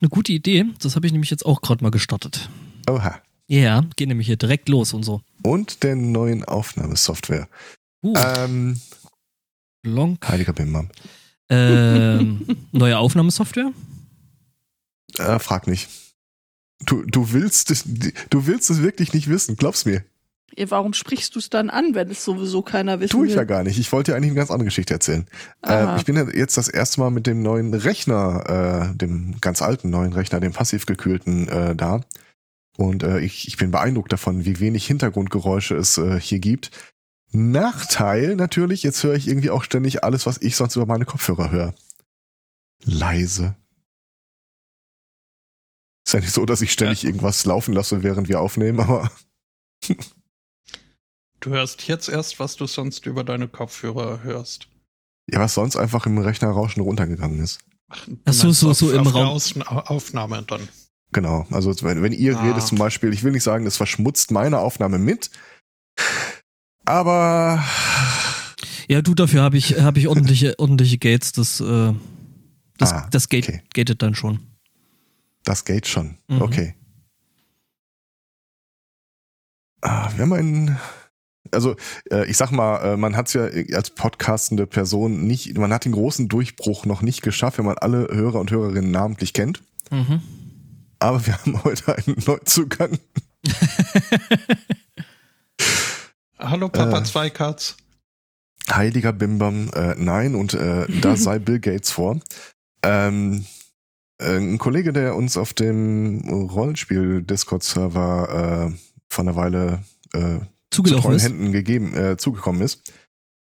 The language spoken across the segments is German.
Eine gute Idee. Das habe ich nämlich jetzt auch gerade mal gestartet. Oha. Ja, geht nämlich hier direkt los und so. Und der neuen Aufnahmesoftware. Uh, Ähm, Long. heiliger Bimbam. Ähm, neue Aufnahmesoftware? Äh, frag nicht. Du, du willst es, du willst es wirklich nicht wissen, glaub's mir. Ja, warum sprichst du es dann an, wenn es sowieso keiner wissen Tue ich will? ja gar nicht. Ich wollte dir eigentlich eine ganz andere Geschichte erzählen. Äh, ich bin ja jetzt das erste Mal mit dem neuen Rechner, äh, dem ganz alten neuen Rechner, dem passiv gekühlten, äh, da. Und äh, ich, ich bin beeindruckt davon, wie wenig Hintergrundgeräusche es äh, hier gibt. Nachteil natürlich, jetzt höre ich irgendwie auch ständig alles, was ich sonst über meine Kopfhörer höre. Leise. Ist ja nicht so, dass ich ständig irgendwas laufen lasse, während wir aufnehmen, aber Du hörst jetzt erst, was du sonst über deine Kopfhörer hörst. ja, was sonst einfach im Rechnerrauschen runtergegangen ist. Ach, Ach so, meinst so- auf, so im auf Raum. Außen Aufnahme dann. Genau, also wenn, wenn ihr Ah. redet zum Beispiel, ich will nicht sagen, es verschmutzt meine Aufnahme mit, aber Ja, du, dafür habe ich, hab ich ordentliche, ordentliche Gates. Das, äh, das, Ah, das gate, okay. gatet dann schon. das geht schon. Mhm. Okay. Ah, wir haben einen, also äh, ich sag mal, äh, man hat es ja als podcastende Person nicht, man hat den großen Durchbruch noch nicht geschafft, wenn man alle Hörer und Hörerinnen namentlich kennt. Mhm. Aber wir haben heute einen Neuzugang. Hallo Papa Äh. Zweikatz. Heiliger Bimbam, äh, nein, und äh, da sei Bill Gates vor. Ähm, äh, ein Kollege, der uns auf dem Rollenspiel-Discord-Server äh, vor einer Weile zu Zugelaufen treuen ist. Händen gegeben, äh, zugekommen ist,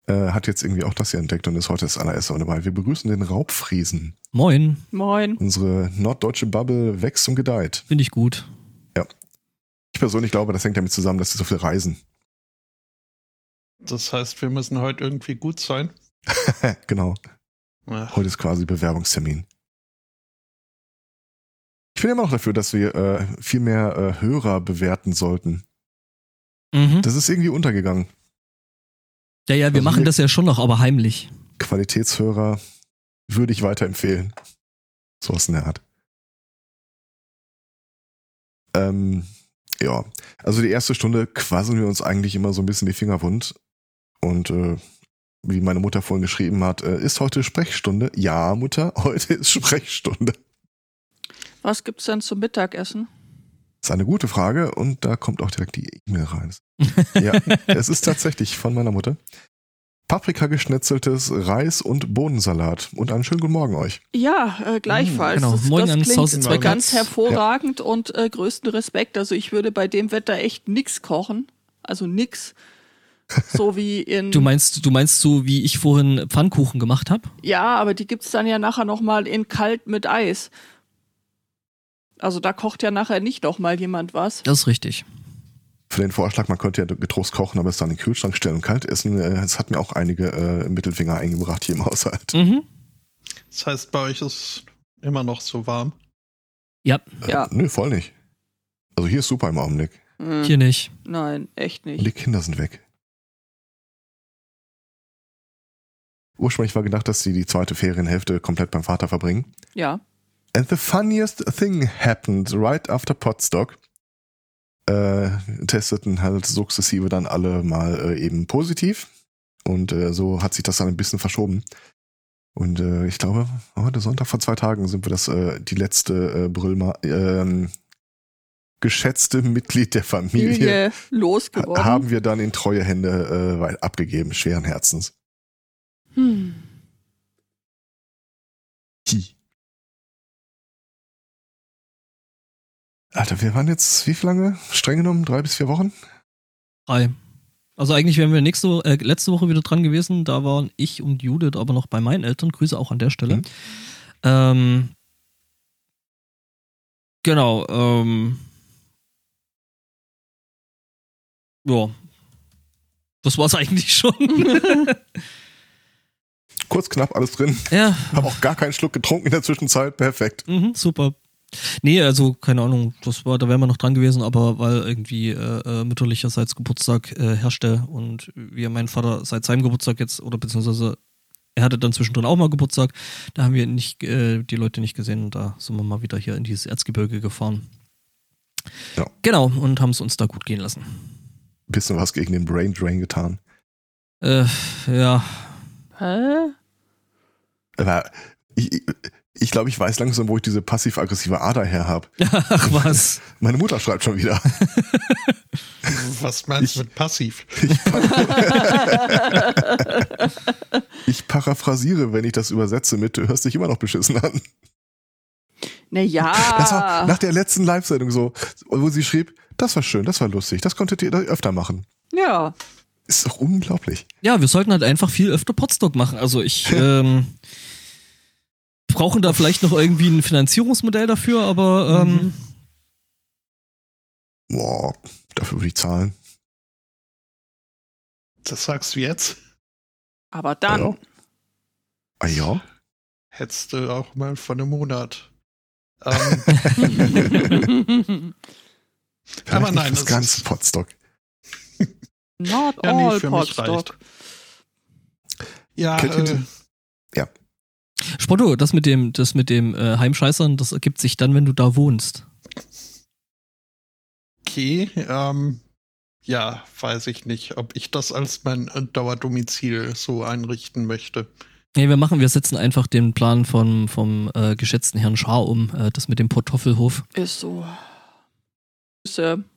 äh, hat jetzt irgendwie auch das hier entdeckt und ist heute das allererste Mal dabei. Wir begrüßen den Raubfriesen. Moin. Moin. Unsere norddeutsche Bubble wächst und gedeiht. Finde ich gut. Ich persönlich glaube, das hängt damit zusammen, dass sie so viel reisen. Das heißt, wir müssen heute irgendwie gut sein. genau. Ach, Heute ist quasi Bewerbungstermin. Ich bin immer noch dafür, dass wir äh, viel mehr äh, Hörer bewerten sollten. Mhm. Das ist irgendwie untergegangen. Ja, ja, wir also machen das ja schon noch, aber heimlich. Qualitätshörer würde ich weiterempfehlen. Sowas in der Art. Ähm, ja, also die erste Stunde quasseln wir uns eigentlich immer so ein bisschen die Finger wund. Und äh, wie meine Mutter vorhin geschrieben hat, äh, ist heute Sprechstunde? Ja, Mutter, heute ist Sprechstunde. Was gibt's denn zum Mittagessen? Das ist eine gute Frage und da kommt auch direkt die E-Mail rein. Ja, es ist tatsächlich von meiner Mutter. Paprika geschnetzeltes Reis und Bohnensalat. Und einen schönen guten Morgen euch. Ja, äh, gleichfalls. Genau. Das, Moin das klingt Zweikatz. ganz hervorragend und äh, größten Respekt. Also ich würde bei dem Wetter echt nix kochen. Also nix. So wie in. Du meinst, du meinst so, wie ich vorhin Pfannkuchen gemacht habe? ja, aber die gibt's dann ja nachher noch mal in kalt mit Eis. Also da kocht ja nachher nicht noch mal jemand was. Das ist richtig. Für den Vorschlag, man könnte ja getrost kochen, aber es dann in den Kühlschrank stellen und kalt essen, äh, es hat mir auch einige äh, Mittelfinger eingebracht hier im Haushalt. Mhm. Das heißt, bei euch ist immer noch so warm. Ja, Ja. Äh, nö, voll nicht. Also hier ist super im Augenblick. Hm, hier nicht. Nein, echt Und nicht. die Kinder sind weg. Ursprünglich war gedacht, dass sie die zweite Ferienhälfte komplett beim Vater verbringen. Ja. And the funniest thing happened right after Potstock. Äh, testeten halt sukzessive dann alle mal äh, eben positiv. Und äh, so hat sich das dann ein bisschen verschoben. Und äh, ich glaube, heute Sonntag vor zwei Tagen sind wir das äh, die letzte äh, Brüllma ähm, geschätzte Mitglied der Familie Familie losgeworden. haben wir dann in treue Hände äh, abgegeben, schweren Herzens. Hm. Alter, wir waren jetzt wie viel lange? Streng genommen drei bis vier Wochen? Drei. Also eigentlich wären wir nächste, äh, letzte Woche wieder dran gewesen. Da waren ich und Judith aber noch bei meinen Eltern. Grüße auch an der Stelle. Mhm. Ähm, genau. Ähm, ja. Das war's eigentlich schon. Kurz, knapp, alles drin. ja, Hab auch gar keinen Schluck getrunken in der Zwischenzeit. Perfekt. mhm, super. Nee, also keine Ahnung, das war, da wären wir noch dran gewesen, aber weil irgendwie äh, äh, mütterlicherseits Geburtstag äh, herrschte und wir meinen Vater seit seinem Geburtstag jetzt oder beziehungsweise er hatte dann zwischendrin auch mal Geburtstag. Da haben wir nicht, äh, die Leute nicht gesehen und da sind wir mal wieder hier in dieses Erzgebirge gefahren. Ja. Genau, und haben es uns da gut gehen lassen. Bisschen was gegen den Brain Drain getan. Äh, ja. Hä? Aber ich, ich, ich glaube, ich weiß langsam, wo ich diese passiv-aggressive Ader her habe. Ach was. Meine Mutter schreibt schon wieder. Was meinst du Ich- mit passiv? Ich paraphrasiere, wenn ich das übersetze mit, du hörst dich immer noch beschissen an. Naja. Das war nach der letzten Live-Sendung so, wo sie schrieb, das war schön, das war lustig, das konntet ihr öfter machen. ja. Ist doch unglaublich. Ja, wir sollten halt einfach viel öfter Podstock machen. Also ich ähm, brauchen da vielleicht noch irgendwie ein Finanzierungsmodell dafür, aber ähm, Boah, dafür würde ich zahlen. Das sagst du jetzt? Aber dann. Ja. Ah ja? Hättest du auch mal von einem Monat. Ähm, Aber nein, das das ganze Potstock. Not ja, all nee, reicht. Ja, Kennt äh, Spotto, das mit dem, das mit dem äh, Heimscheißern, das ergibt sich dann, wenn du da wohnst. okay. Ähm, ja, weiß ich nicht, ob ich das als mein Dauerdomizil so einrichten möchte. Nee, wir machen, wir setzen einfach den Plan vom, vom äh, geschätzten Herrn Schaar um, äh, das mit dem Portoffelhof. Ist so.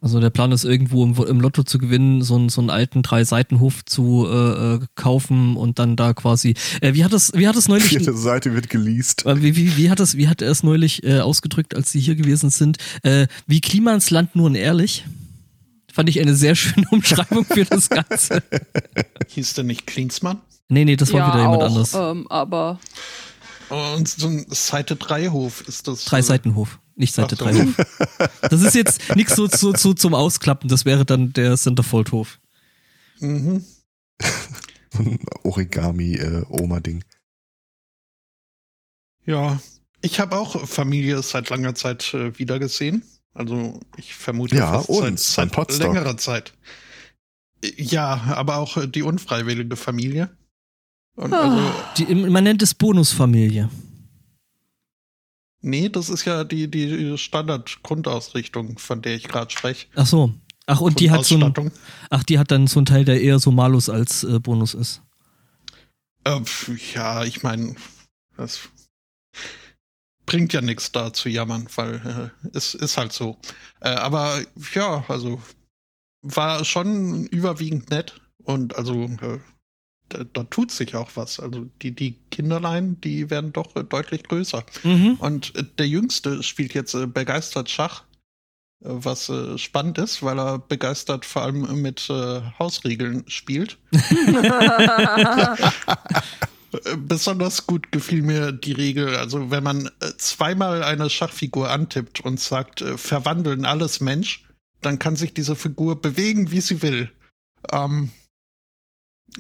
Also der Plan ist irgendwo im, im Lotto zu gewinnen, so, einen- so einen alten Drei-Seiten-Hof zu äh, äh, kaufen und dann da quasi. Äh, wie hat es, wie hat es neulich? Vierte Seite wird geleast. Äh, Wie, wie, wie, hat es, wie hat er es neulich äh, ausgedrückt, als sie hier gewesen sind? Äh, wie Klimans Land nur und ehrlich? Fand ich eine sehr schöne Umschreibung für das Ganze. Hieß der nicht Klinsmann? Nee, nee, das war ja, wieder jemand auch, anderes. Ähm, aber Und so ein Seite 3 Hof ist das. Drei äh, Seitenhof, nicht Seite Ach so. 3 Hof. Das ist jetzt nichts so, so, so zum Ausklappen, das wäre dann der Centerfold-Hof. Mhm. Origami-Oma-Ding. Ja, ich habe auch Familie seit langer Zeit äh, wiedergesehen. Also ich vermute Ja, fast uns, seit, seit längerer Zeit. Äh, Ja, aber auch äh, die unfreiwillige Familie. Und Ah. also, Die, man nennt es Bonusfamilie. Nee, das ist ja die, die Standard-Grundausrichtung, von der ich gerade spreche. Ach so. Ach, und die hat so ein, ach, die hat dann so einen Teil, der eher so Malus als äh, Bonus ist. Äh, ja, ich meine, das bringt ja nichts da zu jammern, weil äh, es ist halt so. Äh, aber ja, also war schon überwiegend nett und also äh, da, da tut sich auch was. Also die, die Kinderlein, die werden doch äh, deutlich größer. Mhm. Und äh, der Jüngste spielt jetzt äh, begeistert Schach, was spannend ist, weil er begeistert vor allem mit Hausregeln spielt. Besonders gut gefiel mir die Regel, also wenn man zweimal eine Schachfigur antippt und sagt, verwandeln alles Mensch, dann kann sich diese Figur bewegen, wie sie will. Ähm,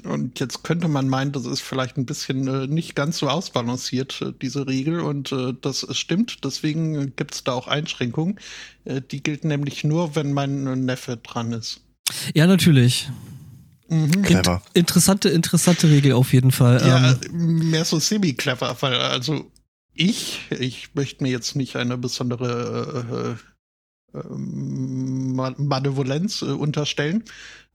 und jetzt könnte man meinen, das ist vielleicht ein bisschen äh, nicht ganz so ausbalanciert, äh, diese Regel. Und äh, das stimmt, deswegen gibt es da auch Einschränkungen. Äh, die gilt nämlich nur, wenn mein äh, Neffe dran ist. Ja, natürlich. Mhm. Clever. Interessante, interessante Regel auf jeden Fall. Ja, Ähm, mehr so semi-clever, weil also ich, ich möchte mir jetzt nicht eine besondere äh, äh, Ma- Malevolenz äh, unterstellen.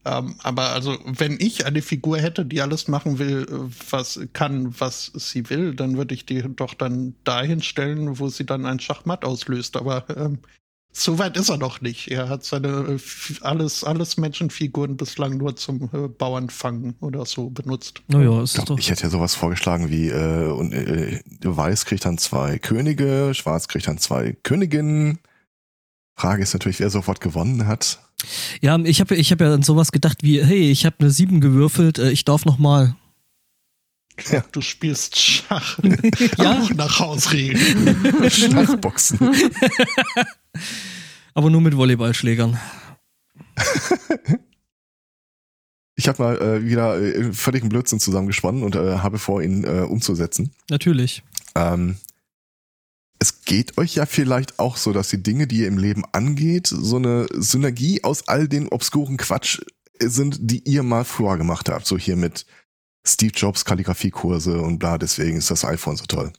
Ähm, aber also, wenn ich eine Figur hätte, die alles machen will, äh, was kann, was sie will, dann würde ich die doch dann dahin stellen, wo sie dann ein Schachmatt auslöst. Aber ähm, so weit ist er noch nicht. Er hat seine äh, alles, alles Menschenfiguren bislang nur zum äh, Bauernfangen oder so benutzt. naja, Ich, ist glaub, doch. ich hätte ja sowas vorgeschlagen wie, äh, und, äh, Weiß kriegt dann zwei Könige, Schwarz kriegt dann zwei Königinnen. Frage ist natürlich, wer sofort gewonnen hat. Ja, ich habe ich hab ja an sowas gedacht wie, hey, ich habe eine 7 gewürfelt, äh, ich darf noch mal. Ja. Du spielst Schach. Ja. Auch nach Hausregeln. Schachboxen. Aber nur mit Volleyballschlägern. Ich habe mal äh, wieder äh, völligen Blödsinn zusammengesponnen und äh, habe vor, ihn äh, umzusetzen. Natürlich. Ähm, geht euch ja vielleicht auch so, dass die Dinge, die ihr im Leben angeht, so eine Synergie aus all den obskuren Quatsch sind, die ihr mal früher gemacht habt. So hier mit Steve Jobs Kalligrafiekurse und bla, deswegen ist das iPhone so toll.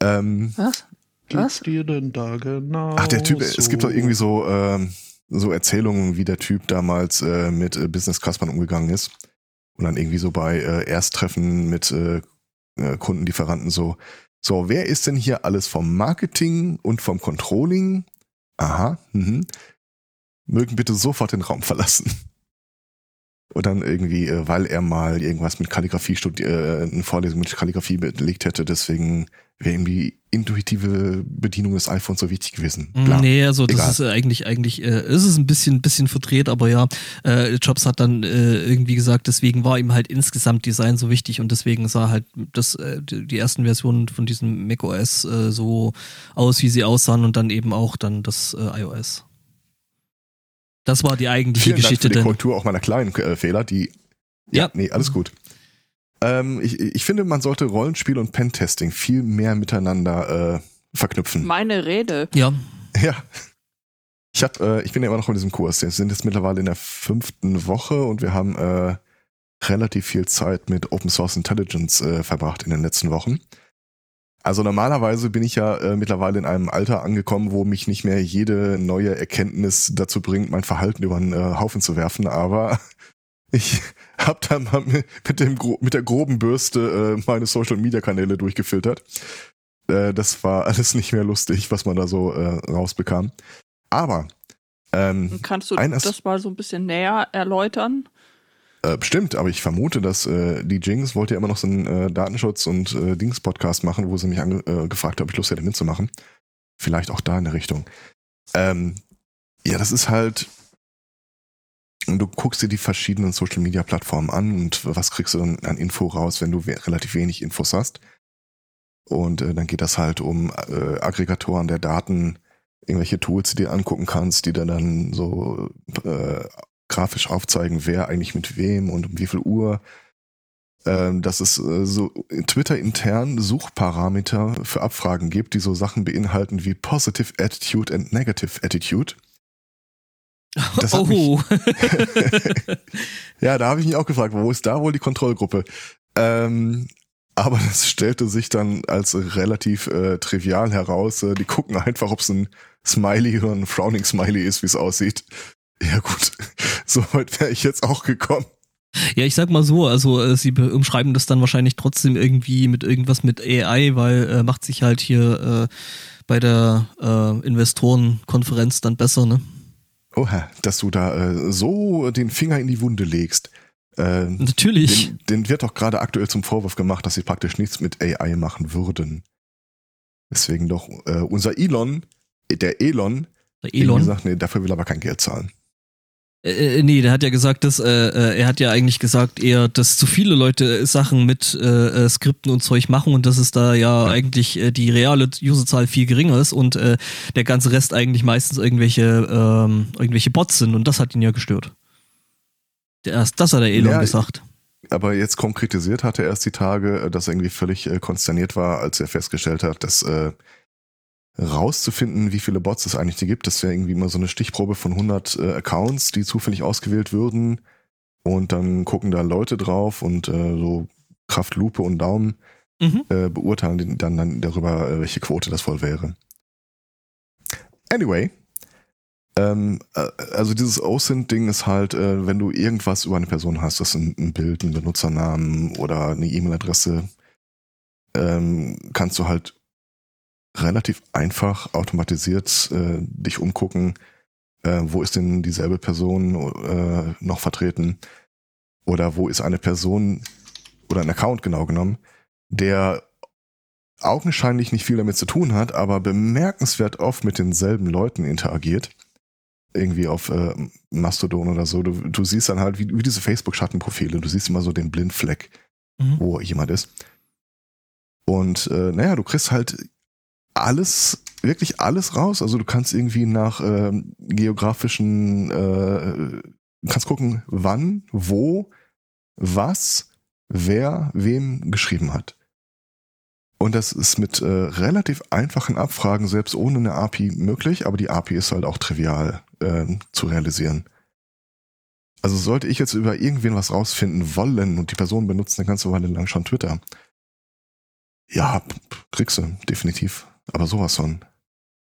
Ähm, Was? Was? Dir denn da genau? ach, der Typ, es so? gibt doch irgendwie so, ähm, so Erzählungen, wie der Typ damals äh, mit äh, Business Classmann umgegangen ist. Und dann irgendwie so bei äh, Ersttreffen mit äh, äh, Kundenlieferanten so, so, wer ist denn hier alles vom Marketing und vom Controlling? Aha, mhm. Mögen bitte sofort den Raum verlassen. Und dann irgendwie, äh, weil er mal irgendwas mit Kalligrafie studi äh, eine Vorlesung mit Kalligrafie belegt hätte, deswegen wäre irgendwie intuitive Bedienung des iPhones so wichtig gewesen. Bla. Nee, also das Egal. ist äh, eigentlich, eigentlich, äh, ist es ein bisschen, bisschen verdreht, aber ja, äh, Jobs hat dann äh, irgendwie gesagt, deswegen war ihm halt insgesamt Design so wichtig und deswegen sah halt das, äh, die die ersten Versionen von diesem macOS äh, so aus, wie sie aussahen und dann eben auch dann das äh, iOS. Das war die eigentliche Vielen Dank Geschichte für die denn. Korrektur auch meiner kleinen äh, Fehler, die Ja. Nee, alles gut. Ähm, ich, ich finde, man sollte Rollenspiel und Pentesting viel mehr miteinander äh, verknüpfen. Meine Rede. Ja, Ja. Ich hab, äh, ich bin ja immer noch in diesem Kurs. Wir sind jetzt mittlerweile in der fünften Woche und wir haben äh, relativ viel Zeit mit Open Source Intelligence äh, verbracht in den letzten Wochen. Also normalerweise bin ich ja äh, mittlerweile in einem Alter angekommen, wo mich nicht mehr jede neue Erkenntnis dazu bringt, mein Verhalten über den äh, Haufen zu werfen, aber ich habe dann mal mit, dem, mit der groben Bürste äh, meine Social-Media-Kanäle durchgefiltert. Äh, das war alles nicht mehr lustig, was man da so äh, rausbekam. Aber ähm, Kannst du das mal so ein bisschen näher erläutern? Äh, bestimmt, aber ich vermute, dass äh, die Jinx wollte ja immer noch so einen äh, Datenschutz- und äh, Dings-Podcast machen, wo sie mich äh, gefragt hat, ob ich Lust hätte mitzumachen. Vielleicht auch da in der Richtung. Ähm, ja, das ist halt. Du guckst dir die verschiedenen Social-Media-Plattformen an und was kriegst du dann an Info raus, wenn du relativ wenig Infos hast. Und äh, dann geht das halt um äh, Aggregatoren der Daten, irgendwelche Tools, die du dir angucken kannst, die dir dann so äh, grafisch aufzeigen, wer eigentlich mit wem und um wie viel Uhr. Ähm, dass es äh, so Twitter intern Suchparameter für Abfragen gibt, die so Sachen beinhalten wie Positive Attitude and Negative Attitude. Das oh. Ja, da habe ich mich auch gefragt, wo ist da wohl die Kontrollgruppe? Ähm, aber das stellte sich dann als relativ äh, trivial heraus. Äh, die gucken einfach, ob es ein Smiley oder ein Frowning Smiley ist, wie es aussieht. Ja gut, so weit wäre ich jetzt auch gekommen. Ja, ich sag mal so, also äh, sie be- umschreiben das dann wahrscheinlich trotzdem irgendwie mit irgendwas mit AI, weil äh, macht sich halt hier äh, bei der äh, Investorenkonferenz dann besser, ne? Oha, dass du da äh, so den Finger in die Wunde legst. Äh, Natürlich. den, den wird doch gerade aktuell zum Vorwurf gemacht, dass sie praktisch nichts mit AI machen würden. Deswegen doch äh, unser Elon, der Elon, Der Elon. sagt, nee, dafür will er aber kein Geld zahlen. Äh, äh, nee, der hat ja gesagt, dass äh, äh, er hat ja eigentlich gesagt, eher, dass zu viele Leute äh, Sachen mit äh, Skripten und Zeug machen und dass es da ja, eigentlich äh, die reale Userzahl viel geringer ist und äh, der ganze Rest eigentlich meistens irgendwelche ähm, irgendwelche Bots sind und das hat ihn ja gestört. Erst das hat der Elon Ja, gesagt. Aber jetzt konkretisiert hatte er erst die Tage, dass er irgendwie völlig konsterniert war, als er festgestellt hat, dass äh, rauszufinden, wie viele Bots es eigentlich gibt, das wäre irgendwie immer so eine Stichprobe von 100 äh, Accounts, die zufällig ausgewählt würden und dann gucken da Leute drauf und äh, so Kraft Lupe und Daumen Mhm. äh, beurteilen dann, dann darüber, äh, welche Quote das wohl wäre. Anyway, ähm, äh, also dieses OSINT-Ding ist halt, äh, wenn du irgendwas über eine Person hast, das ist ein, ein Bild, ein Benutzernamen oder eine E-Mail-Adresse, ähm, kannst du halt relativ einfach automatisiert äh, dich umgucken, äh, wo ist denn dieselbe Person äh, noch vertreten oder wo ist eine Person oder ein Account genau genommen, der augenscheinlich nicht viel damit zu tun hat, aber bemerkenswert oft mit denselben Leuten interagiert. Irgendwie auf äh, Mastodon oder so. Du, du siehst dann halt, wie, wie diese Facebook-Schattenprofile, du siehst immer so den Blindfleck, Mhm. wo jemand ist. Und äh, naja, du kriegst halt alles, wirklich alles raus. Also du kannst irgendwie nach ähm, geografischen, äh, kannst gucken, wann, wo, was, wer, wem geschrieben hat. Und das ist mit äh, relativ einfachen Abfragen, selbst ohne eine API möglich, aber die API ist halt auch trivial ähm, zu realisieren. Also sollte ich jetzt über irgendwen was rausfinden wollen und die Person benutzt eine ganze Weile lang schon Twitter. Ja, kriegst du, definitiv. Aber sowas von.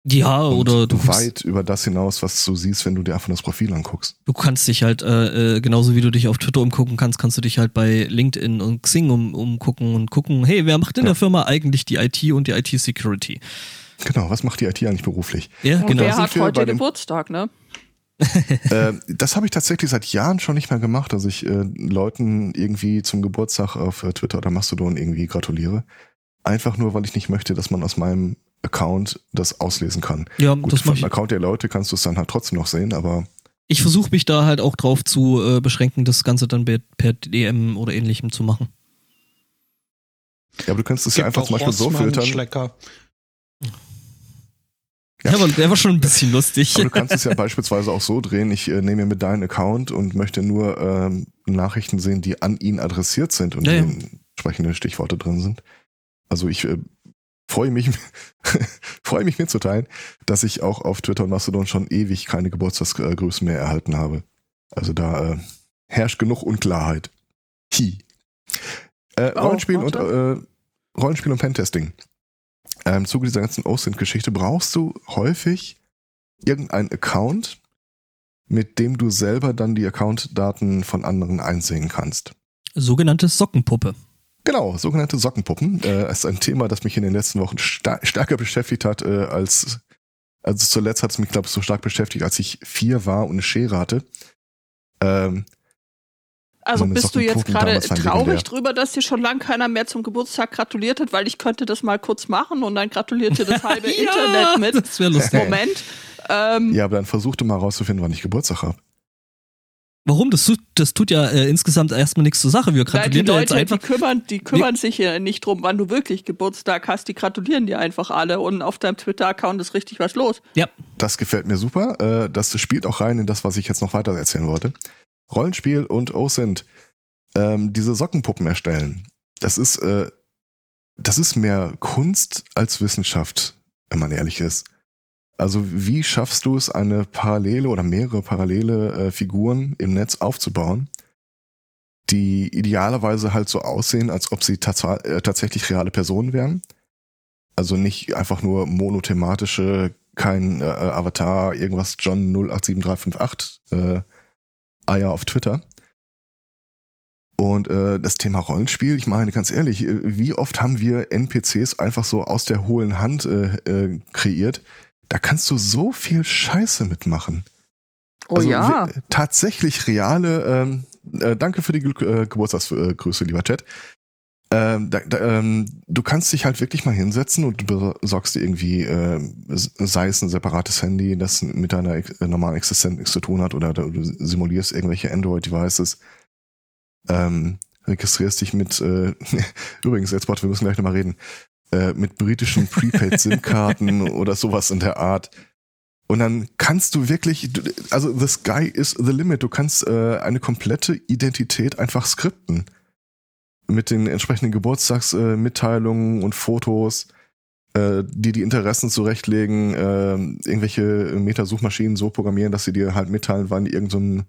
Ja, Und oder du, weit über das hinaus, was du siehst, wenn du dir einfach das Profil anguckst. du kannst dich halt, äh, äh, genauso wie du dich auf Twitter umgucken kannst, kannst du dich halt bei LinkedIn und Xing um, umgucken und gucken, hey, wer macht in Ja. der Firma eigentlich die IT und die IT-Security? Genau, was macht die IT eigentlich beruflich? Ja, Und genau. wer hat heute Geburtstag, ne? äh, das habe ich tatsächlich seit Jahren schon nicht mehr gemacht, dass ich äh, Leuten irgendwie zum Geburtstag auf äh, Twitter oder Mastodon irgendwie gratuliere. Einfach nur, weil ich nicht möchte, dass man aus meinem Account das auslesen kann. Ja, Gut, das von mach dem ich. Account der Leute kannst du es dann halt trotzdem noch sehen, aber Ich versuche mich da halt auch drauf zu äh, beschränken, das Ganze dann per, per DM oder ähnlichem zu machen. ja, aber du kannst es ja einfach zum Beispiel so Rossmann, filtern. Schlecker. Ja. Ja, aber der war schon ein bisschen lustig. Aber du kannst es ja beispielsweise auch so drehen, ich äh, nehme mir mit deinen Account und möchte nur ähm, Nachrichten sehen, die an ihn adressiert sind und Ja, ja. die entsprechende Stichworte drin sind. Also ich äh, freue mich, freue mich mitzuteilen, dass ich auch auf Twitter und Mastodon schon ewig keine Geburtstagsgrüßen mehr erhalten habe. Also da äh, herrscht genug Unklarheit. Hi. Äh, Oh, Rollenspiel und äh, Rollenspiel und Pentesting. Ähm, Im Zuge dieser ganzen OSINT-Geschichte brauchst du häufig irgendeinen Account, mit dem du selber dann die Account-Daten von anderen einsehen kannst. Sogenannte Sockenpuppe. Genau, sogenannte Sockenpuppen. Äh, ist ein Thema, das mich in den letzten Wochen sta stärker beschäftigt hat, äh, als also zuletzt hat es mich, glaube ich, so stark beschäftigt, als ich vier war und eine Schere hatte. Ähm, Also eine bist du jetzt gerade traurig legendär. drüber, dass dir schon lange keiner mehr zum Geburtstag gratuliert hat, weil ich könnte das mal kurz machen und dann gratuliert dir das halbe Internet mit. Das wäre lustig. Moment. Ähm, ja, aber dann versuch du mal rauszufinden, wann ich Geburtstag habe. Warum? Das tut, das tut ja äh, insgesamt erstmal nichts zur Sache. Wir Nein, die gratulieren dir jetzt Leute, einfach. die kümmern, die kümmern sich ja nicht drum, wann du wirklich Geburtstag hast. Die gratulieren dir einfach alle und auf deinem Twitter-Account ist richtig was los. Ja, Das gefällt mir super. Äh, das spielt auch rein in das, was ich jetzt noch weiter erzählen wollte. Rollenspiel und OSINT. Ähm, diese Sockenpuppen erstellen. Das ist, äh, das ist mehr Kunst als Wissenschaft, wenn man ehrlich ist. Also wie schaffst du es, eine parallele oder mehrere parallele äh, Figuren im Netz aufzubauen, die idealerweise halt so aussehen, als ob sie tats äh, tatsächlich reale Personen wären? Also nicht einfach nur monothematische, kein äh, Avatar, irgendwas John 087358 äh, Eier auf Twitter. Und äh, das Thema Rollenspiel, ich meine ganz ehrlich, äh, wie oft haben wir NPCs einfach so aus der hohlen Hand äh, äh, kreiert? Da kannst du so viel Scheiße mitmachen. Oh Also ja. wir- tatsächlich reale, ähm, äh, danke für die Glück, äh, Geburtstagsgrüße, lieber Chat. Ähm, da, da, ähm, du kannst dich halt wirklich mal hinsetzen und du besorgst dir irgendwie, äh, sei es ein separates Handy, das mit deiner ex- äh, normalen Existenz nichts zu tun hat, oder du simulierst irgendwelche Android-Devices, ähm, registrierst dich mit, äh, übrigens, jetzt, wir müssen gleich nochmal reden, äh, mit britischen Prepaid-SIM-Karten oder sowas in der Art. Und dann kannst du wirklich, also the sky is the limit. Du kannst äh, eine komplette Identität einfach skripten. Mit den entsprechenden Geburtstagsmitteilungen äh, und Fotos, äh, die die Interessen zurechtlegen, äh, irgendwelche Metasuchmaschinen so programmieren, dass sie dir halt mitteilen, wann irgendein so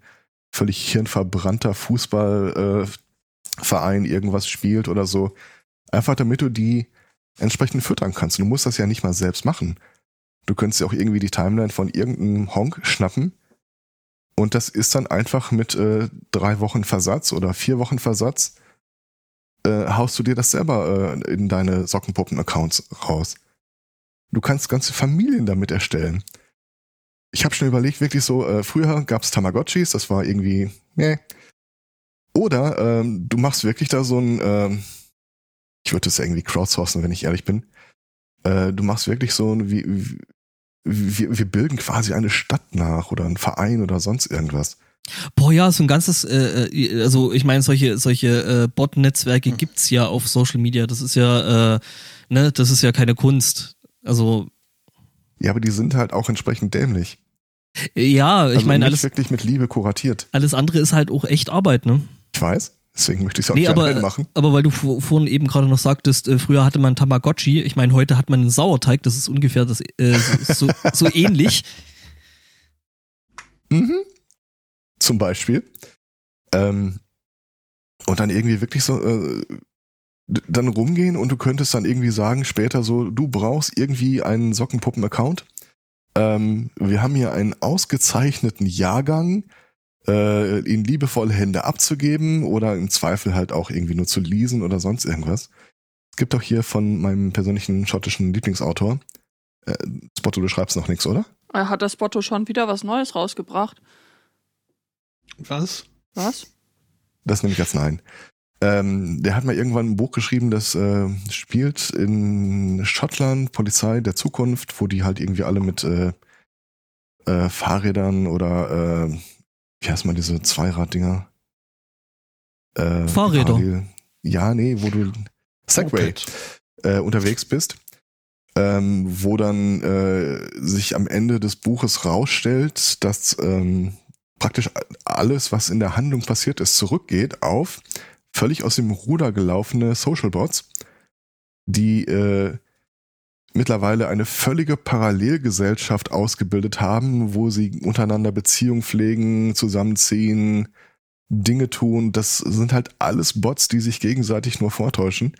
völlig hirnverbrannter Fußballverein äh, irgendwas spielt oder so. Einfach damit du die entsprechend füttern kannst. Du musst das ja nicht mal selbst machen. Du könntest ja auch irgendwie die Timeline von irgendeinem Honk schnappen. Und das ist dann einfach mit äh, drei Wochen Versatz oder vier Wochen Versatz, äh, haust du dir das selber äh, in deine Sockenpuppen-Accounts raus. Du kannst ganze Familien damit erstellen. Ich habe schon überlegt, wirklich so, äh, früher gab's Tamagotchis, das war irgendwie, nee. Oder ähm, du machst wirklich da so ein, ähm, ich würde das irgendwie crowdsourcen, wenn ich ehrlich bin. Äh, du machst wirklich so ein, wie, wie wir, wir bilden quasi eine Stadt nach oder einen Verein oder sonst irgendwas. Boah, ja, so ein ganzes, äh, äh, also ich meine, solche, solche äh, Bot-Netzwerke Hm. gibt's ja auf Social Media. Das ist ja, äh, ne, das ist ja keine Kunst. Also, Ja, aber die sind halt auch entsprechend dämlich. ja, ich also meine, alles, wirklich mit Liebe kuratiert. alles andere ist halt auch echt Arbeit, ne? Ich weiß, deswegen möchte ich es auch Nee, nicht aber, machen. aber weil du vor- vorhin eben gerade noch sagtest, äh, früher hatte man Tamagotchi, ich meine, heute hat man einen Sauerteig, das ist ungefähr das, äh, so, so, so ähnlich. Mhm. zum Beispiel. Ähm, und dann irgendwie wirklich so äh, dann rumgehen und du könntest dann irgendwie sagen später so, du brauchst irgendwie einen Sockenpuppen-Account. Ähm, wir haben hier einen ausgezeichneten Jahrgang, äh, in liebevolle Hände abzugeben oder im Zweifel halt auch irgendwie nur zu leasen oder sonst irgendwas. Es gibt auch hier von meinem persönlichen schottischen Lieblingsautor, äh, Spotto, du schreibst noch nichts, oder? Er hat das Spotto schon wieder was Neues rausgebracht. Was? Was? Das nehme ich als Nein. Ähm, der hat mal irgendwann ein Buch geschrieben, das äh, spielt in Schottland, Polizei der Zukunft, wo die halt irgendwie alle mit äh, äh, Fahrrädern oder äh, wie heißt man diese Zweiraddinger? Äh, Fahrräder. parallel- Ja, nee, wo du Segway äh, unterwegs bist, ähm, wo dann äh, sich am Ende des Buches rausstellt, dass ähm, praktisch alles, was in der Handlung passiert ist, zurückgeht auf völlig aus dem Ruder gelaufene Social Bots, die äh, mittlerweile eine völlige Parallelgesellschaft ausgebildet haben, wo sie untereinander Beziehungen pflegen, zusammenziehen, Dinge tun. Das sind halt alles Bots, die sich gegenseitig nur vortäuschen.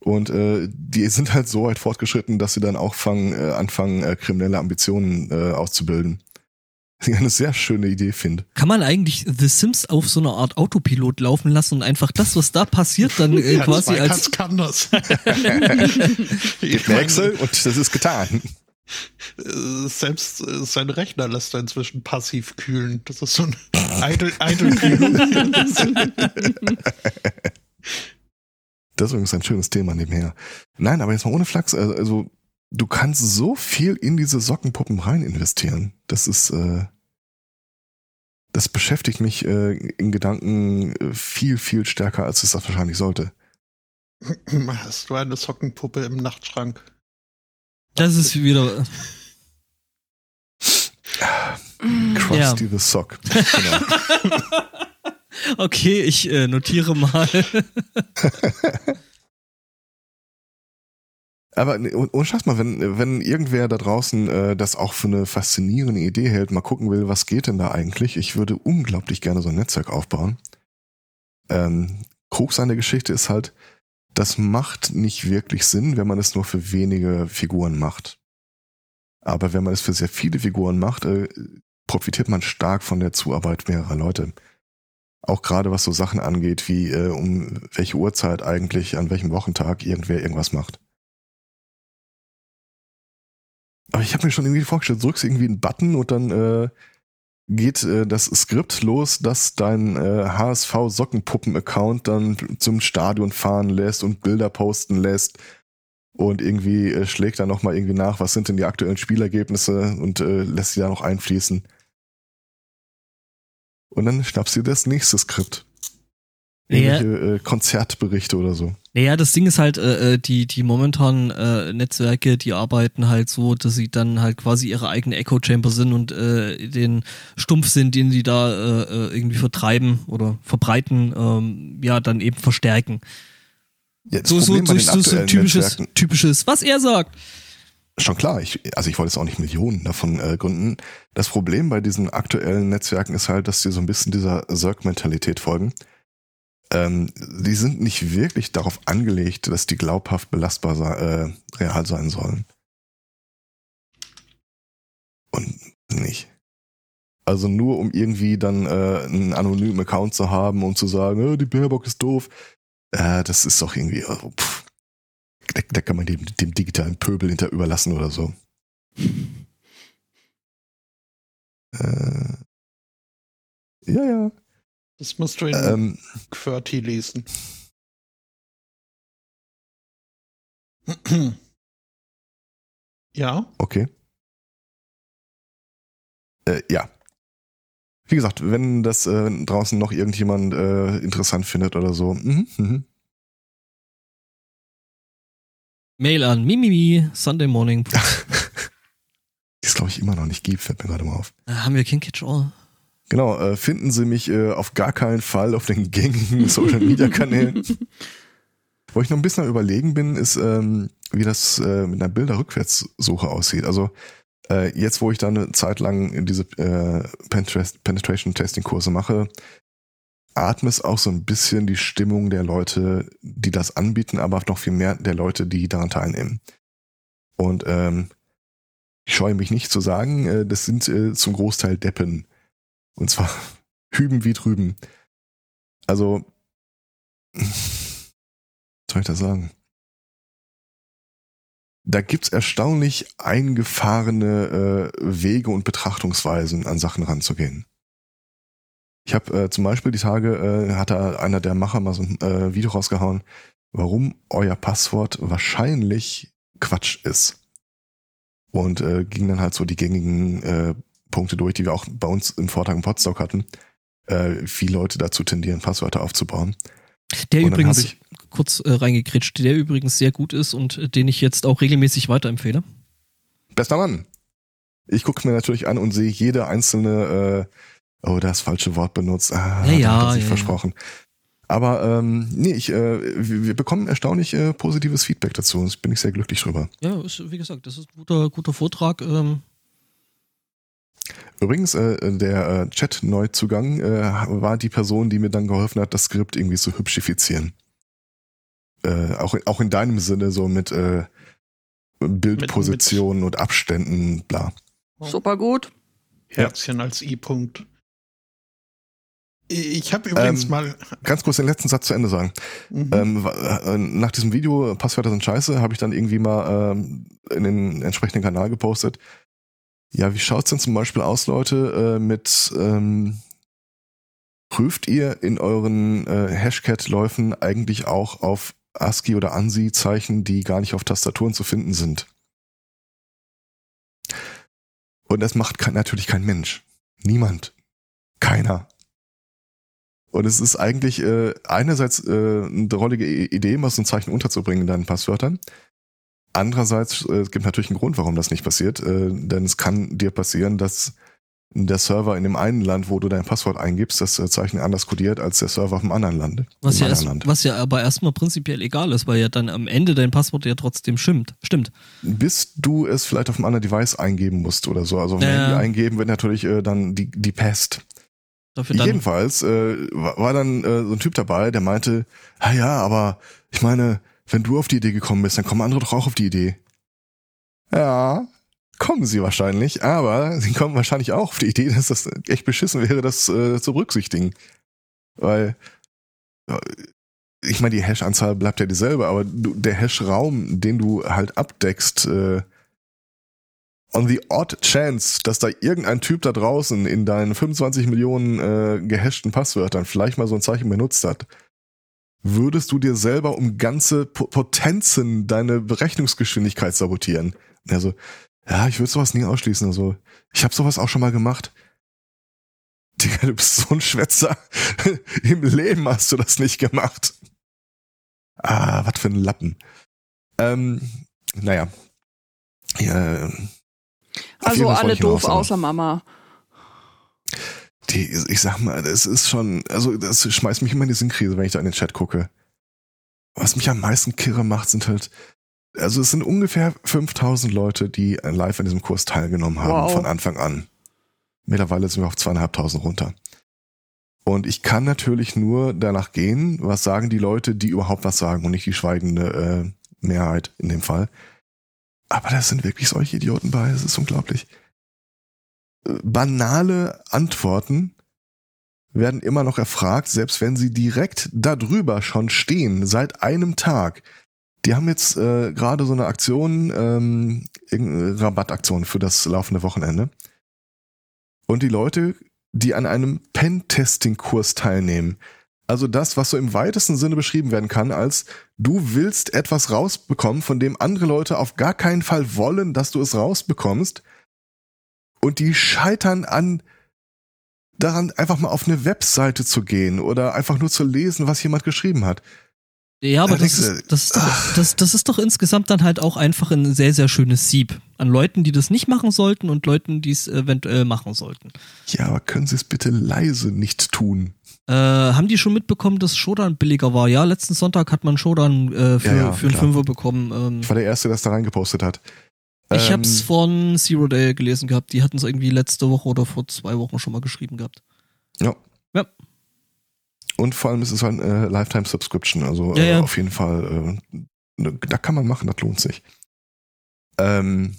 Und äh, die sind halt so weit fortgeschritten, dass sie dann auch fangen, äh, anfangen, äh, kriminelle Ambitionen äh, auszubilden. Eine sehr schöne Idee finde. Kann man eigentlich The Sims auf so einer Art Autopilot laufen lassen und einfach das, was da passiert, dann äh, Ja, quasi als. kann das. ich Gib Excel und das ist getan. äh, selbst äh, sein Rechner lässt er inzwischen passiv kühlen. Das ist so ein Idle, Idle-Kühlung. Das ist übrigens ein schönes Thema nebenher. Nein, aber jetzt mal ohne Flachs. Also, also du kannst so viel in diese Sockenpuppen rein investieren. Das ist, äh, das beschäftigt mich äh, in Gedanken äh, viel, viel stärker, als es das wahrscheinlich sollte. Hast du eine Sockenpuppe im Nachtschrank? Das ist wieder. Krusty the Sock. Genau. Okay, ich äh, notiere mal. Aber ne, und, und schau mal, wenn, wenn irgendwer da draußen äh, das auch für eine faszinierende Idee hält, mal gucken will, was geht denn da eigentlich, ich würde unglaublich gerne so ein Netzwerk aufbauen. Ähm, Krux an der Geschichte ist halt, das macht nicht wirklich Sinn, wenn man es nur für wenige Figuren macht. Aber wenn man es für sehr viele Figuren macht, äh, profitiert man stark von der Zuarbeit mehrerer Leute. Auch gerade was so Sachen angeht, wie äh, um welche Uhrzeit eigentlich, an welchem Wochentag irgendwer irgendwas macht. Aber ich habe mir schon irgendwie vorgestellt, drückst irgendwie einen Button und dann äh, geht äh, das Skript los, das dein äh, HSV Sockenpuppen-Account dann zum Stadion fahren lässt und Bilder posten lässt und irgendwie äh, schlägt dann nochmal irgendwie nach, was sind denn die aktuellen Spielergebnisse und äh, lässt sie da noch einfließen. Und dann schnappst du das nächste Skript. Irgendwelche äh, Konzertberichte oder so. Naja, das Ding ist halt, äh, äh, die, die momentanen äh, Netzwerke, die arbeiten halt so, dass sie dann halt quasi ihre eigene Echo Chamber sind und äh, den Stumpfsinn, den die da äh, äh, irgendwie vertreiben oder verbreiten, ähm, ja, dann eben verstärken. Ja, So, so, Problem so, so, so typisches, Netzwerken- typisches, was er sagt. Schon klar, ich, also ich wollte jetzt auch nicht Millionen davon äh, gründen. Das Problem bei diesen aktuellen Netzwerken ist halt, dass die so ein bisschen dieser Zerg-Mentalität folgen. Ähm, die sind nicht wirklich darauf angelegt, dass die glaubhaft belastbar sei, äh, real sein sollen. Und nicht. Also nur um irgendwie dann äh, einen anonymen Account zu haben und zu sagen, äh, die Baerbock ist doof. Äh, das ist doch irgendwie, äh, pff, da, da kann man dem, dem digitalen Pöbel hinter überlassen oder so. Äh, ja, ja. Das musst du in Ähm, QWERTY lesen. ja, okay. Äh, ja. Wie gesagt, wenn das äh, draußen noch irgendjemand äh, interessant findet oder so. Mhm, mhm. Mail an mimimi, Sunday morning. Die es, glaube ich, immer noch nicht gibt, fällt mir gerade mal auf. Äh, haben wir King Catch All? Genau, äh, finden Sie mich äh, auf gar keinen Fall auf den gängigen Social Media Kanälen. Wo ich noch ein bisschen am überlegen bin, ist, ähm, wie das äh, mit einer Bilderrückwärtssuche aussieht. Also Äh, jetzt, wo ich dann eine Zeit lang diese äh, Penetration-Testing-Kurse mache, atme es auch so ein bisschen die Stimmung der Leute, die das anbieten, aber noch viel mehr der Leute, die daran teilnehmen. Und ähm, ich scheue mich nicht zu sagen, äh, das sind äh, zum Großteil Deppen. Und zwar hüben wie drüben. Also, was soll ich da sagen? Da gibt's erstaunlich eingefahrene äh, Wege und Betrachtungsweisen, an Sachen ranzugehen. Ich habe äh, zum Beispiel die Tage, äh, hat da einer der Macher mal so ein äh, Video rausgehauen, warum euer Passwort wahrscheinlich Quatsch ist. Und äh, ging dann halt so die gängigen äh, Punkte durch, die wir auch bei uns im Vortrag im Podstock hatten, äh, wie Leute dazu tendieren, Passwörter aufzubauen. Der Und übrigens, ich- kurz äh, reingekritscht, der übrigens sehr gut ist und äh, den ich jetzt auch regelmäßig weiterempfehle. Bester Mann. Ich gucke mir natürlich an und sehe jede einzelne, äh, oh, das falsche Wort benutzt. Ah, Ja, ja, hat sich ja, versprochen. Aber ähm, nee, ich, äh, wir, wir bekommen erstaunlich äh, positives Feedback dazu. Das bin ich sehr glücklich drüber. Ja, ist, wie gesagt, das ist ein guter, guter Vortrag. Ähm, Übrigens, äh, der äh, Chat-Neuzugang äh, war die Person, die mir dann geholfen hat, das Skript irgendwie zu hübschifizieren. Äh, auch, auch in deinem Sinne, so mit äh, Bildpositionen und Abständen, bla. Super gut. Herzchen als I-Punkt. Ich habe übrigens Ähm, mal. Ganz kurz den letzten Satz zu Ende sagen. Mhm. Ähm, äh, nach diesem Video, Passwörter sind scheiße, habe ich dann irgendwie mal ähm, in den entsprechenden Kanal gepostet. Ja, wie schaut's denn zum Beispiel aus, Leute, äh, mit ähm, prüft ihr in euren äh, Hashcat-Läufen eigentlich auch auf ASCII oder ANSI-Zeichen, die gar nicht auf Tastaturen zu finden sind? Und das macht kein, natürlich kein Mensch. Niemand. Keiner. Und es ist eigentlich äh, einerseits äh, eine drollige Idee, mal so ein Zeichen unterzubringen in deinen Passwörtern. Andererseits, äh, es gibt natürlich einen Grund, warum das nicht passiert, äh, denn es kann dir passieren, dass der Server in dem einen Land, wo du dein Passwort eingibst, das äh, Zeichen anders kodiert als der Server auf dem anderen Land. was, ja erst, Land. was ja aber erstmal prinzipiell egal ist, weil ja dann am Ende dein Passwort ja trotzdem stimmt. Stimmt. Bis du es vielleicht auf einem anderen Device eingeben musst oder so. Also auf dem. Handy eingeben wird natürlich äh, dann die, die Pest. Jedenfalls äh, war dann äh, so ein Typ dabei, der meinte, ja, aber ich meine, wenn du auf die Idee gekommen bist, dann kommen andere doch auch auf die Idee. Ja, kommen sie wahrscheinlich, aber sie kommen wahrscheinlich auch auf die Idee, dass das echt beschissen wäre, das äh, zu berücksichtigen. Weil, ich meine, die Hash-Anzahl bleibt ja dieselbe, aber du, der Hash-Raum, den du halt abdeckst, äh, on the odd chance, dass da irgendein Typ da draußen in deinen 25 Millionen äh, gehashten Passwörtern vielleicht mal so ein Zeichen benutzt hat, würdest du dir selber um ganze Po- Potenzen deine Berechnungsgeschwindigkeit sabotieren. Also, ja, ich würde sowas nie ausschließen. Also, ich habe sowas auch schon mal gemacht. Digga, du bist so ein Schwätzer. Im Leben hast du das nicht gemacht. Ah, was für ein Lappen. Ähm, naja. Ja, Also alle doof außer Mama. Die, ich sag mal, das ist schon, also das schmeißt mich immer in die Sinnkrise, wenn ich da in den Chat gucke. Was mich am meisten kirre macht, sind halt, also es sind ungefähr 5000 Leute, die live an diesem Kurs teilgenommen haben Wow. von Anfang an. Mittlerweile sind wir auf zweieinhalbtausend runter. Und ich kann natürlich nur danach gehen, was sagen die Leute, die überhaupt was sagen und nicht die schweigende äh, Mehrheit in dem Fall. Aber da sind wirklich solche Idioten bei, es ist unglaublich. Banale Antworten werden immer noch erfragt, selbst wenn sie direkt darüber schon stehen, seit einem Tag. Die haben jetzt äh, gerade so eine Aktion, ähm, Rabattaktion für das laufende Wochenende. Und die Leute, die an einem Pen-Testing-Kurs teilnehmen, also das, was so im weitesten Sinne beschrieben werden kann, als du willst etwas rausbekommen, von dem andere Leute auf gar keinen Fall wollen, dass du es rausbekommst. Und die scheitern an daran, einfach mal auf eine Webseite zu gehen oder einfach nur zu lesen, was jemand geschrieben hat. Ja, aber Da das ist, das, ist doch, das, das ist doch insgesamt dann halt auch einfach ein sehr, sehr schönes Sieb. An Leuten, die das nicht machen sollten und Leuten, die es eventuell machen sollten. Ja, aber können Sie es bitte leise nicht tun? Äh, haben die schon mitbekommen, dass Shodan billiger war? Ja, letzten Sonntag hat man Shodan äh, für, Ja, ja, für einen. Fünfer bekommen. Ähm, Ich war der Erste, der das da reingepostet hat. Ich Ähm, hab's von Zero Day gelesen gehabt. Die hatten es irgendwie letzte Woche oder vor zwei Wochen schon mal geschrieben gehabt. Ja. Ja. Und vor allem ist es halt eine Lifetime Subscription, also Ja, äh, ja. auf jeden Fall, äh, ne, da kann man machen, das lohnt sich. Ähm,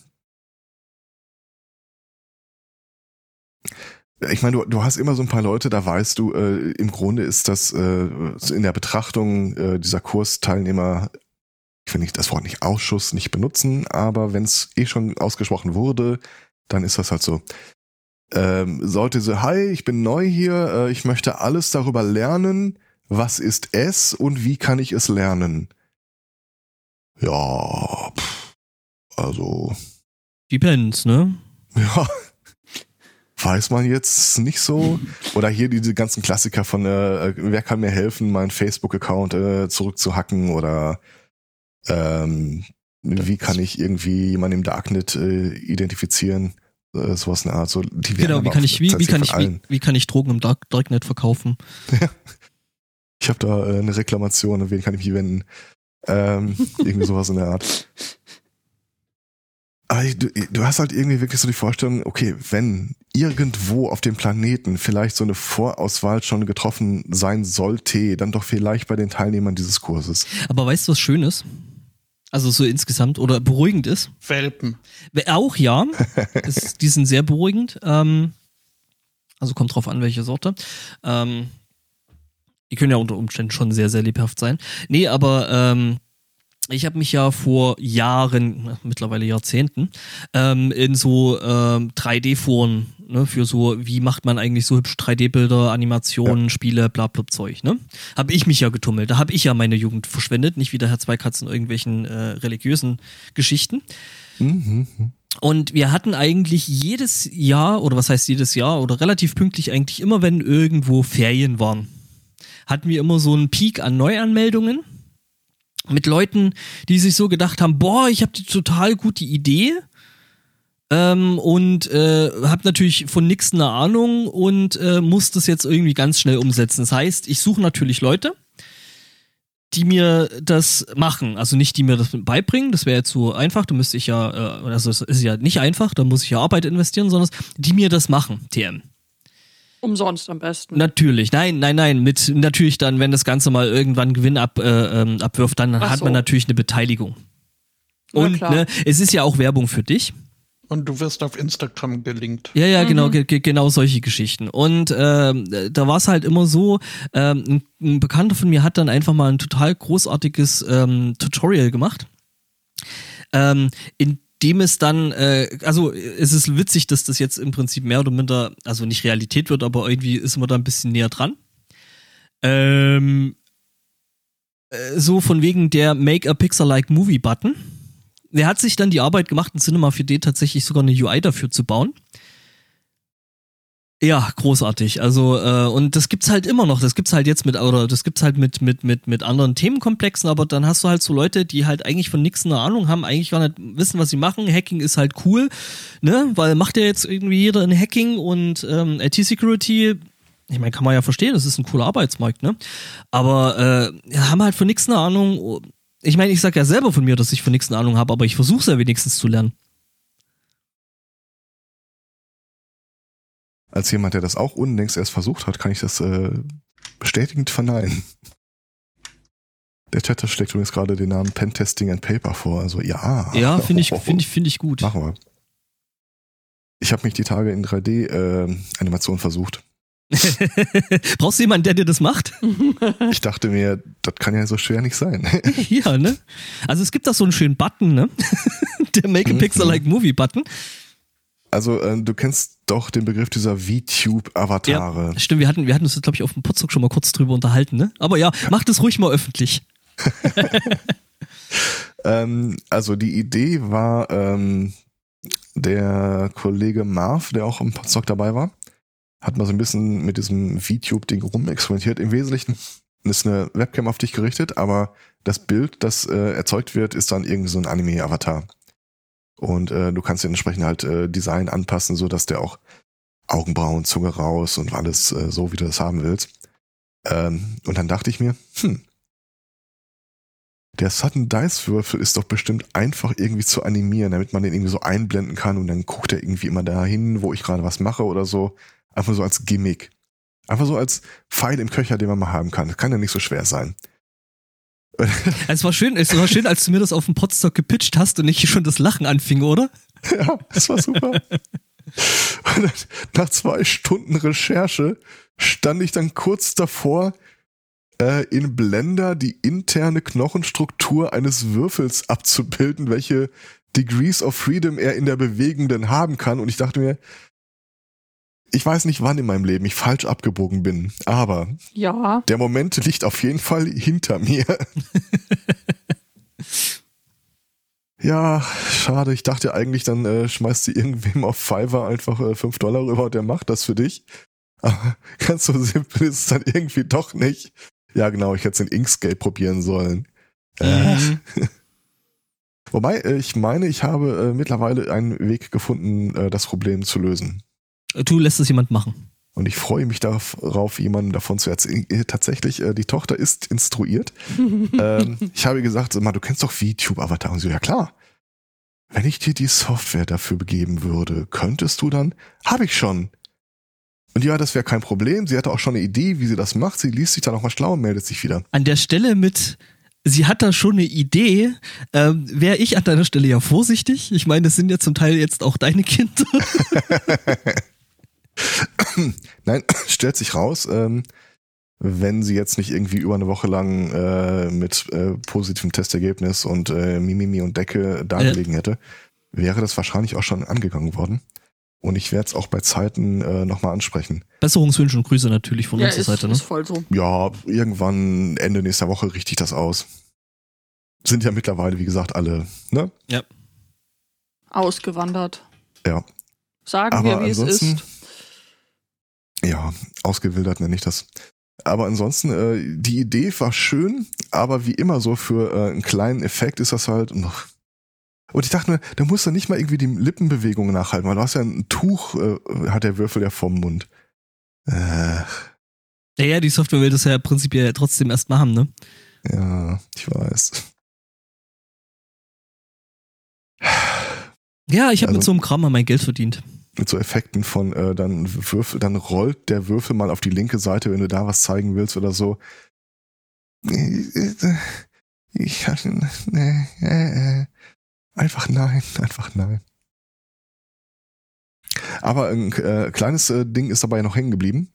ich meine, du, du hast immer so ein paar Leute, da weißt du, äh, im Grunde ist das äh, in der Betrachtung äh, dieser Kursteilnehmer, ich will nicht das Wort nicht Ausschuss nicht benutzen, aber wenn es eh schon ausgesprochen wurde, dann ist das halt so. Ähm, sollte so, hi, ich bin neu hier, äh, ich möchte alles darüber lernen, was ist es und wie kann ich es lernen? Ja, pff, also, Depends, ne? ja, weiß man jetzt nicht so. Oder hier diese ganzen Klassiker von, äh, wer kann mir helfen, meinen Facebook-Account äh, zurückzuhacken oder ähm, wie kann ich irgendwie jemanden im Darknet äh, identifizieren? Äh, sowas in der Art. So, die Genau, wie kann ich, wie, wie kann ich, wie, wie kann ich Drogen im Dark, Darknet verkaufen? Ich habe da äh, eine Reklamation, an wen kann ich mich wenden? Ähm, irgendwie sowas in der Art. Aber du, du hast halt irgendwie wirklich so die Vorstellung, okay, wenn irgendwo auf dem Planeten vielleicht so eine Vorauswahl schon getroffen sein sollte, dann doch vielleicht bei den Teilnehmern dieses Kurses. Aber weißt du, was schön ist? Also so insgesamt oder beruhigend ist? Welpen. Auch ja. Es, die sind sehr beruhigend. Ähm, also kommt drauf an, welche Sorte. Ähm, die können ja unter Umständen schon sehr, sehr lebhaft sein. Nee, aber ähm, ich habe mich ja vor Jahren, mittlerweile Jahrzehnten, ähm, in so ähm, 3D-Foren, ne, für so, wie macht man eigentlich so hübsch 3D-Bilder, Animationen, Spiele, bla bla Zeug, ne? Habe ich mich ja getummelt. Da habe ich ja meine Jugend verschwendet, nicht wie der Herr Zweikatz in irgendwelchen äh, religiösen Geschichten. Mhm. Und wir hatten eigentlich jedes Jahr, oder was heißt jedes Jahr, oder relativ pünktlich eigentlich immer, wenn irgendwo Ferien waren, hatten wir immer so einen Peak an Neuanmeldungen mit Leuten, die sich so gedacht haben, boah, ich habe die total gute Idee ähm, und äh, habe natürlich von nix eine Ahnung und äh, muss das jetzt irgendwie ganz schnell umsetzen. Das heißt, ich suche natürlich Leute, die mir das machen. Also nicht die mir das beibringen, das wäre jetzt so einfach, da müsste ich ja, äh, also es ist ja nicht einfach, da muss ich ja Arbeit investieren, sondern die mir das machen, TM. Umsonst am besten. Natürlich, nein, nein, nein, mit natürlich dann, wenn das Ganze mal irgendwann Gewinn ab, äh, ähm, abwirft, dann Ach hat so. man natürlich eine Beteiligung. Und ne, es ist ja auch Werbung für dich. Und du wirst auf Instagram gelinkt. Ja, ja, Mhm. genau, ge ge genau solche Geschichten. Und ähm, da war es halt immer so, ähm, ein, ein Bekannter von mir hat dann einfach mal ein total großartiges ähm, Tutorial gemacht, ähm, in dem es dann, äh, also es ist witzig, dass das jetzt im Prinzip mehr oder minder, also nicht Realität wird, aber irgendwie ist man da ein bisschen näher dran. Ähm, äh, so von wegen der Make a Pixel-like Movie Der hat sich dann die Arbeit gemacht, in Cinema 4D tatsächlich sogar eine UI dafür zu bauen. Ja, großartig. Also äh, und das gibt's halt immer noch. Das gibt's halt jetzt mit oder das gibt's halt mit mit mit mit anderen Themenkomplexen. Aber dann hast du halt so Leute, die halt eigentlich von nichts eine Ahnung haben, eigentlich gar nicht wissen, was sie machen. Hacking ist halt cool, ne? Weil macht ja jetzt irgendwie jeder ein Hacking und ähm, IT-Security. Ich meine, kann man ja verstehen. Das ist ein cooler Arbeitsmarkt, ne? Aber äh, haben halt von nichts eine Ahnung. Ich meine, ich sag ja selber von mir, dass ich von nichts eine Ahnung habe, aber ich versuche ja wenigstens zu lernen. Als jemand, der das auch unlängst erst versucht hat, kann ich das äh, bestätigend verneinen. Der Chatter schlägt übrigens gerade den Namen Pentesting and Paper vor. Also ja. Ja, finde ich, finde ich, finde ich gut. Machen wir. Ich habe mich die Tage in 3D-Animation versucht. Brauchst du jemanden, der dir das macht? Ich dachte mir, das kann ja so schwer nicht sein. ja, ne? Also es gibt da so einen schönen Button, ne? Der Make a Mhm. Pixel Like Movie Button. Also äh, du kennst doch den Begriff dieser VTube-Avatare. Stimmt, wir hatten, wir hatten uns, glaube ich, auf dem Potsdok schon mal kurz drüber unterhalten, ne? Aber ja, mach das ruhig mal öffentlich. Ähm, also die Idee war, ähm, der Kollege Marv, der auch im Podstock dabei war, hat mal so ein bisschen mit diesem VTube-Ding rumexperimentiert. Im Wesentlichen ist eine Webcam auf dich gerichtet, aber das Bild, das äh, erzeugt wird, ist dann irgendwie so ein Anime-Avatar. Und äh, du kannst den entsprechend halt äh, Design anpassen, so dass der auch Augenbrauen, Zunge raus und alles äh, so, wie du das haben willst. Ähm, und dann dachte ich mir, hm, der Sudden Dice Würfel ist doch bestimmt einfach irgendwie zu animieren, damit man den irgendwie so einblenden kann und dann guckt er irgendwie immer dahin, wo ich gerade was mache oder so. Einfach so als Gimmick. Einfach so als Pfeil im Köcher, den man mal haben kann. Das kann ja nicht so schwer sein. Es war schön, es war schön, als du mir das auf dem Podstock gepitcht hast und ich schon das Lachen anfing, oder? Ja, das war super. und nach zwei Stunden Recherche stand ich dann kurz davor, äh, in Blender die interne Knochenstruktur eines Würfels abzubilden, welche Degrees of Freedom er in der Bewegung denn haben kann. Und ich dachte mir, ich weiß nicht, wann in meinem Leben ich falsch abgebogen bin, aber Ja. der Moment liegt auf jeden Fall hinter mir. ja, schade. Ich dachte eigentlich, dann äh, schmeißt sie irgendwem auf Fiverr einfach äh, 5 Dollar rüber und der macht das für dich. Aber ganz so simpel ist es dann irgendwie doch nicht. Ja, genau, ich hätte es in Inkscape probieren sollen. Äh, Mhm. wobei, äh, ich meine, ich habe äh, mittlerweile einen Weg gefunden, äh, das Problem zu lösen. Du lässt es jemand machen. Und ich freue mich darauf, jemandem davon zu erzählen. Äh, Tatsächlich, äh, die Tochter ist instruiert. ähm, ich habe gesagt, du kennst doch VTube-Avatar. Und sie, ja klar. Wenn ich dir die Software dafür begeben würde, könntest du dann? Habe ich schon. Und ja, das wäre kein Problem. Sie hatte auch schon eine Idee, wie sie das macht. Sie liest sich dann auch mal schlau und meldet sich wieder. An der Stelle mit, sie hat da schon eine Idee, ähm, wäre ich an deiner Stelle ja vorsichtig. Ich meine, das sind ja zum Teil jetzt auch deine Kinder. Nein, stellt sich raus, ähm, wenn sie jetzt nicht irgendwie über eine Woche lang äh, mit äh, positivem Testergebnis und äh, Mimimi und Decke dagelegen hätte, wäre das wahrscheinlich auch schon angegangen worden. Und ich werde es auch bei Zeiten äh, nochmal ansprechen. Besserungswünsche und Grüße natürlich von ja, unserer ist, Seite. Ne? ist voll so. Ja, irgendwann Ende nächster Woche richte ich das aus. Sind ja mittlerweile, wie gesagt, alle, ne? Ausgewandert. Ja. Sagen Aber wir, wie es ist. Ja, ausgewildert nenne ich das. Aber ansonsten, äh, die Idee war schön, aber wie immer so für äh, einen kleinen Effekt ist das halt. ugh. Und ich dachte mir, da musst du nicht mal irgendwie die Lippenbewegungen nachhalten, weil du hast ja ein Tuch, äh, hat der Würfel ja vom Mund. Äh, Ja, ja, die Software will das ja prinzipiell trotzdem erst machen, ne? ja, ich weiß. Ja, ich habe mit Also- so einem Kram mal mein Geld verdient. Mit so Effekten von äh, dann Würfel, dann rollt der Würfel mal auf die linke Seite, wenn du da was zeigen willst oder so. Ich hatte, nee, äh, äh. einfach nein, einfach nein. Aber ein äh, kleines äh, Ding ist dabei noch hängen geblieben.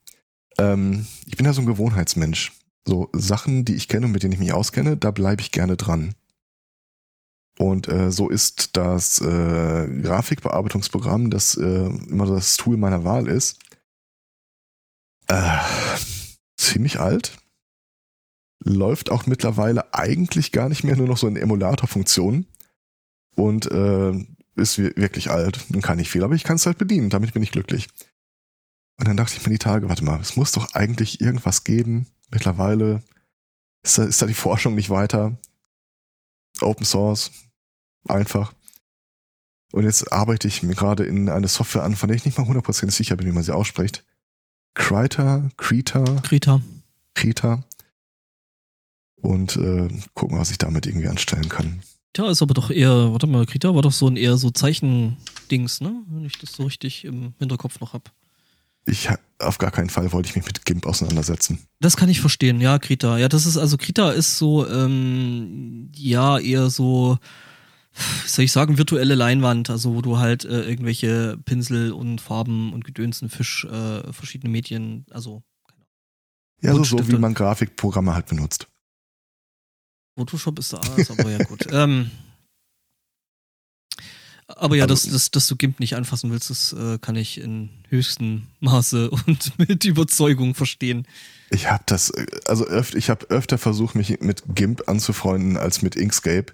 Ähm, ich bin ja so ein Gewohnheitsmensch. So Sachen, die ich kenne und mit denen ich mich auskenne, da bleibe ich gerne dran. Und äh, so ist das äh, Grafikbearbeitungsprogramm, das äh, immer das Tool meiner Wahl ist, äh, ziemlich alt. Läuft auch mittlerweile eigentlich gar nicht mehr nur noch so in Emulator-Funktionen. Und äh, ist wir- wirklich alt und kann nicht viel, aber ich kann es halt bedienen, damit bin ich glücklich. Und dann dachte ich mir die Tage, warte mal, es muss doch eigentlich irgendwas geben. Mittlerweile ist da, ist da die Forschung nicht weiter. Open Source, einfach. Und jetzt arbeite ich mir gerade in eine Software an, von der ich nicht mal 100% sicher bin, wie man sie ausspricht. Krita, Krita, Krita. Krita. Und äh, gucken, was ich damit irgendwie anstellen kann. Tja, ist aber doch eher, warte mal, Krita war doch so ein eher so Zeichendings, ne? Wenn ich das so richtig im Hinterkopf noch hab. Ich auf gar keinen Fall wollte ich mich mit GIMP auseinandersetzen. Das kann ich verstehen, ja, Krita. Ja, das ist, also Krita ist so, ähm, ja, eher so, soll ich sagen, virtuelle Leinwand, also wo du halt äh, irgendwelche Pinsel und Farben und Gedönsen, Fisch, äh, verschiedene Medien, also Ja, so, so wie man Grafikprogramme halt benutzt. Photoshop ist da alles, aber ja gut. ähm, aber ja, Also- dass, dass, dass du GIMP nicht anfassen willst, das äh, kann ich in höchstem Maße und mit Überzeugung verstehen. Ich habe das, äh, also öfter, ich habe öfter versucht, mich mit GIMP anzufreunden als mit Inkscape.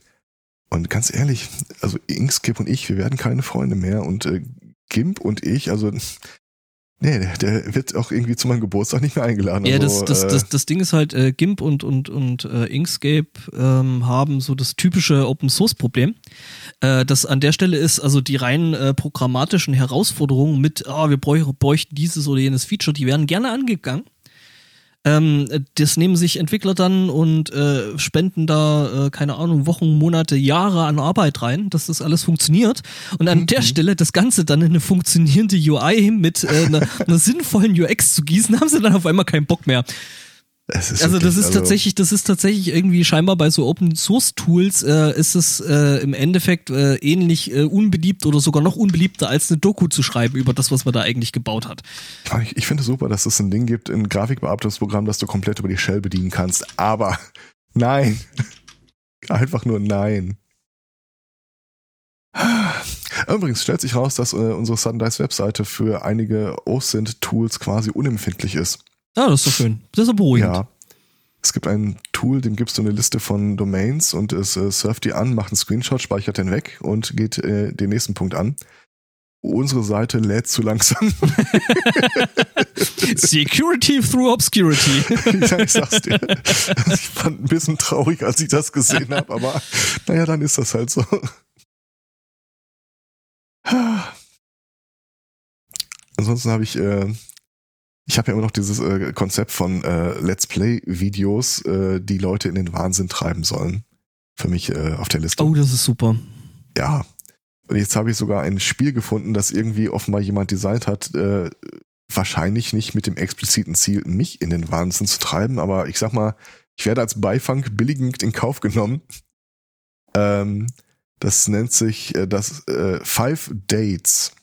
Und ganz ehrlich, also Inkscape und ich, wir werden keine Freunde mehr. Und äh, GIMP und ich, also nee, der, der wird auch irgendwie zu meinem Geburtstag nicht mehr eingeladen. Ja, also, das, das, äh, das, das Ding ist halt, äh, GIMP und, und, und äh, Inkscape ähm, haben so das typische Open-Source-Problem. Äh, das an der Stelle ist, also die rein äh, programmatischen Herausforderungen mit, ah, wir bräuch, bräuchten dieses oder jenes Feature, die werden gerne angegangen. Ähm, das nehmen sich Entwickler dann und äh, spenden da, äh, keine Ahnung, Wochen, Monate, Jahre an Arbeit rein, dass das alles funktioniert. Und an Mhm. der Stelle das Ganze dann in eine funktionierende UI mit äh, einer, einer sinnvollen UX zu gießen, haben sie dann auf einmal keinen Bock mehr. Ist Also das wirklich- ist tatsächlich, das ist tatsächlich irgendwie scheinbar bei so Open Source Tools äh, ist es äh, im Endeffekt äh, ähnlich äh, unbeliebt oder sogar noch unbeliebter als eine Doku zu schreiben über das, was man da eigentlich gebaut hat. Ich, ich finde es super, dass es ein Ding gibt, ein Grafikbearbeitungsprogramm, das du komplett über die Shell bedienen kannst. Aber nein. Einfach nur nein. Übrigens stellt sich raus, dass äh, unsere Sundice Webseite für einige OSINT-Tools quasi unempfindlich ist. Ja, das ist doch schön. Das ist doch beruhigend. Ja. Es gibt ein Tool, dem gibst du eine Liste von Domains und es äh, surft die an, macht einen Screenshot, speichert den weg und geht äh, den nächsten Punkt an. Unsere Seite lädt zu langsam. Security through Obscurity. ja, ich sag's dir. Ich fand ein bisschen traurig, als ich das gesehen habe, aber naja, dann ist das halt so. Ansonsten habe ich, äh, ich habe ja immer noch dieses äh, Konzept von äh, Let's Play-Videos, äh, die Leute in den Wahnsinn treiben sollen. Für mich äh, auf der Liste. Oh, das ist super. Ja. Und jetzt habe ich sogar ein Spiel gefunden, das irgendwie offenbar jemand designt hat, äh, wahrscheinlich nicht mit dem expliziten Ziel, mich in den Wahnsinn zu treiben, aber ich sag mal, ich werde als Beifang billigend in Kauf genommen. Ähm, das nennt sich äh, das äh, Five Dates.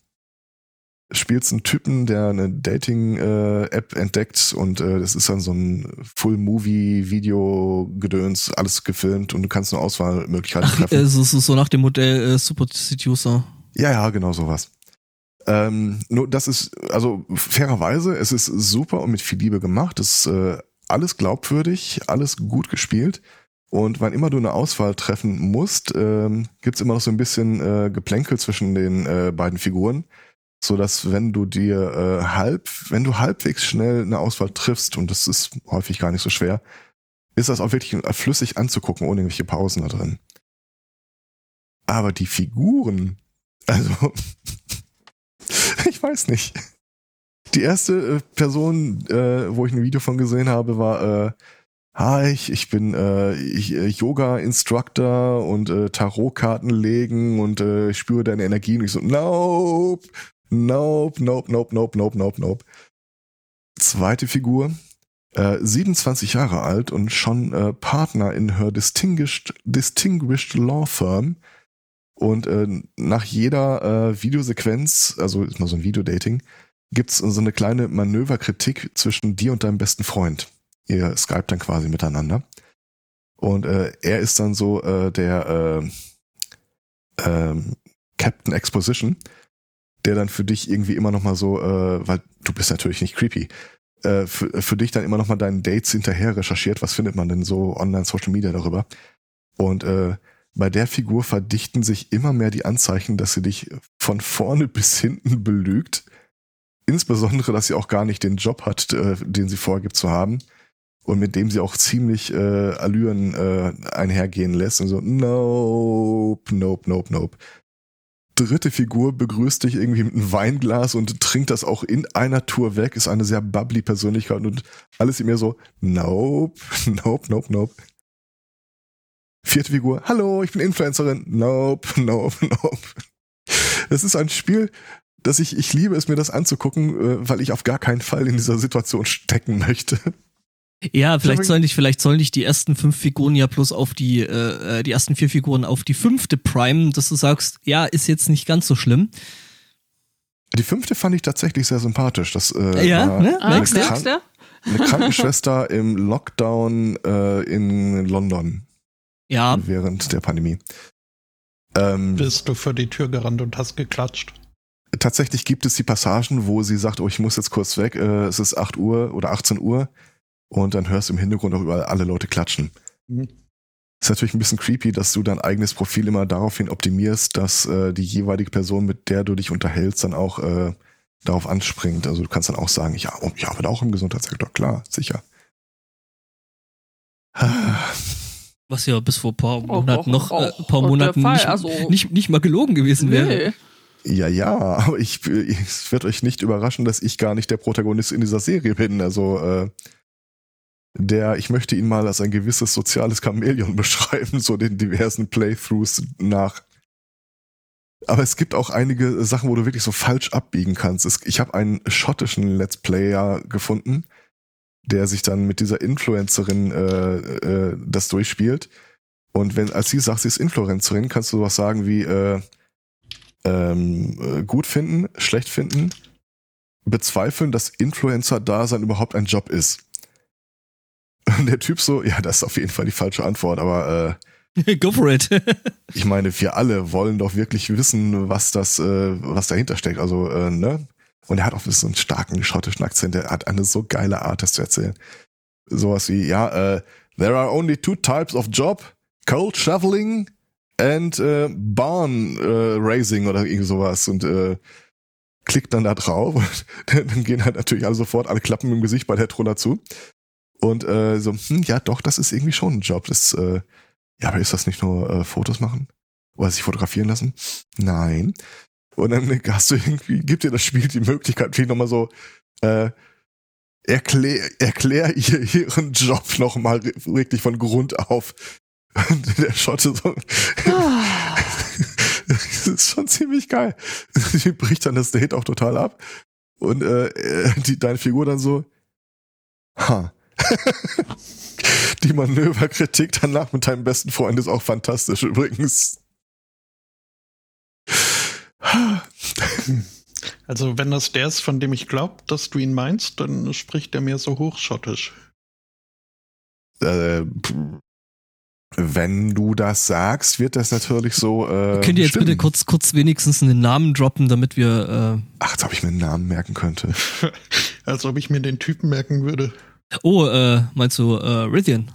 Spielst einen Typen, der eine Dating-App entdeckt und äh, das ist dann so ein Full-Movie-Video-Gedöns, alles gefilmt und du kannst eine Auswahlmöglichkeiten Ach, treffen. es ist so nach dem Modell äh, Super Seducer. Ja, ja, genau sowas. Ähm, nur das ist, also fairerweise, es ist super und mit viel Liebe gemacht. Es ist äh, alles glaubwürdig, alles gut gespielt. Und wann immer du eine Auswahl treffen musst, ähm, gibt's immer noch so ein bisschen äh, Geplänkel zwischen den äh, beiden Figuren, so dass wenn du dir äh, halb, wenn du halbwegs schnell eine Auswahl triffst, und das ist häufig gar nicht so schwer, ist das auch wirklich flüssig anzugucken, ohne irgendwelche Pausen da drin. Aber die Figuren, also ich weiß nicht. Die erste äh, Person, äh, wo ich ein Video von gesehen habe, war äh, Hi, ich, ich bin äh, ich, äh, Yoga-Instructor und äh, Tarotkarten legen und äh, ich spüre deine Energie und ich so, nope, nope, nope, nope, nope, nope, nope, nope. Zweite Figur, äh, 27 Jahre alt und schon äh, Partner in her distinguished, distinguished Law Firm. Und äh, nach jeder äh, Videosequenz, also ist mal so ein Videodating, gibt's so eine kleine Manöverkritik zwischen dir und deinem besten Freund. Ihr skypt dann quasi miteinander. Und äh, er ist dann so äh, der äh, ähm, Captain Exposition, der dann für dich irgendwie immer noch mal so, äh, weil du bist natürlich nicht creepy, äh, für, für dich dann immer noch mal deinen Dates hinterher recherchiert, was findet man denn so online Social Media darüber. Und äh, bei der Figur verdichten sich immer mehr die Anzeichen, dass sie dich von vorne bis hinten belügt. Insbesondere, dass sie auch gar nicht den Job hat, äh, den sie vorgibt zu haben. Und mit dem sie auch ziemlich äh, Allüren äh, einhergehen lässt. Und so, nope, nope, nope, nope. Dritte Figur begrüßt dich irgendwie mit einem Weinglas und trinkt das auch in einer Tour weg. Ist eine sehr bubbly Persönlichkeit und alles in mir so, nope, nope, nope, nope. Vierte Figur, hallo, ich bin Influencerin. Nope, nope, nope. Es ist ein Spiel, das ich, ich liebe es mir das anzugucken, äh, weil ich auf gar keinen Fall in dieser Situation stecken möchte. Ja, vielleicht sollen dich, vielleicht sollen dich die ersten fünf Figuren ja bloß auf die, äh, äh, die ersten vier Figuren auf die fünfte Prime, dass du sagst, ja, ist jetzt nicht ganz so schlimm. Die fünfte fand ich tatsächlich sehr sympathisch. Das äh, Ja, war ne? Ah, eine, Merkst du? merkst Kran du? eine Krankenschwester im Lockdown äh, in London Ja, während der Pandemie. Ähm, Bist du vor die Tür gerannt und hast geklatscht? tatsächlich gibt es die Passagen, wo sie sagt, oh, ich muss jetzt kurz weg, äh, es ist 8 Uhr oder 18 Uhr und dann hörst du im Hintergrund auch überall alle Leute klatschen. Mhm. Ist natürlich ein bisschen creepy, dass du dein eigenes Profil immer daraufhin optimierst, dass äh, die jeweilige Person, mit der du dich unterhältst, dann auch äh, darauf anspringt. Also du kannst dann auch sagen, ja, oh, ich arbeite auch im Gesundheitssektor, klar, sicher. was ja bis vor ein paar Monaten noch, äh, paar Monaten Fall, nicht, also- nicht, nicht mal gelogen gewesen wäre. Nee. Ja, ja, aber ich, es wird euch nicht überraschen, dass ich gar nicht der Protagonist in dieser Serie bin. Also äh, der, ich möchte ihn mal als ein gewisses soziales Chamäleon beschreiben, so den diversen Playthroughs nach. Aber es gibt auch einige Sachen, wo du wirklich so falsch abbiegen kannst. Es, ich habe einen schottischen Let's Player gefunden, der sich dann mit dieser Influencerin äh, äh, das durchspielt. Und wenn, als sie sagt, sie ist Influencerin, kannst du sowas sagen wie äh, ähm, äh, gut finden, schlecht finden, bezweifeln, dass Influencer-Dasein überhaupt ein Job ist. Und der Typ so, ja, das ist auf jeden Fall die falsche Antwort, aber äh, Go for it. ich meine, wir alle wollen doch wirklich wissen, was das, äh, was dahinter steckt. Also, äh, ne? Und er hat auch so einen starken schottischen Akzent, der hat eine so geile Art, das zu erzählen. Sowas wie, ja, äh, there are only two types of job, cold shoveling and äh, barn äh, raising oder irgendwie sowas. Und äh, klickt dann da drauf und dann gehen halt natürlich alle sofort alle Klappen im Gesicht bei der Troller zu. Und äh, so, hm, ja doch, das ist irgendwie schon ein Job. Das, äh, ja, aber ist das nicht nur äh, Fotos machen? Oder sich fotografieren lassen? Nein. Und dann hast du irgendwie, gibt dir das Spiel die Möglichkeit, vielleicht nochmal so, äh, erklär, erklär ihr ihren Job nochmal wirklich von Grund auf. Und der Schotte so. das ist schon ziemlich geil. Die bricht dann das Date auch total ab. Und äh, die, deine Figur dann so, ha. Die Manöverkritik danach mit deinem besten Freund ist auch fantastisch übrigens. Also, wenn das der ist, von dem ich glaube, dass du ihn meinst, dann spricht er mir so hochschottisch. Äh, wenn du das sagst, wird das natürlich so. Äh, Könnt ihr jetzt stimmen. bitte kurz, kurz wenigstens einen Namen droppen, damit wir. Äh Ach, als ob ich mir einen Namen merken könnte. als ob ich mir den Typen merken würde. Oh, äh, meinst du äh, Rithian?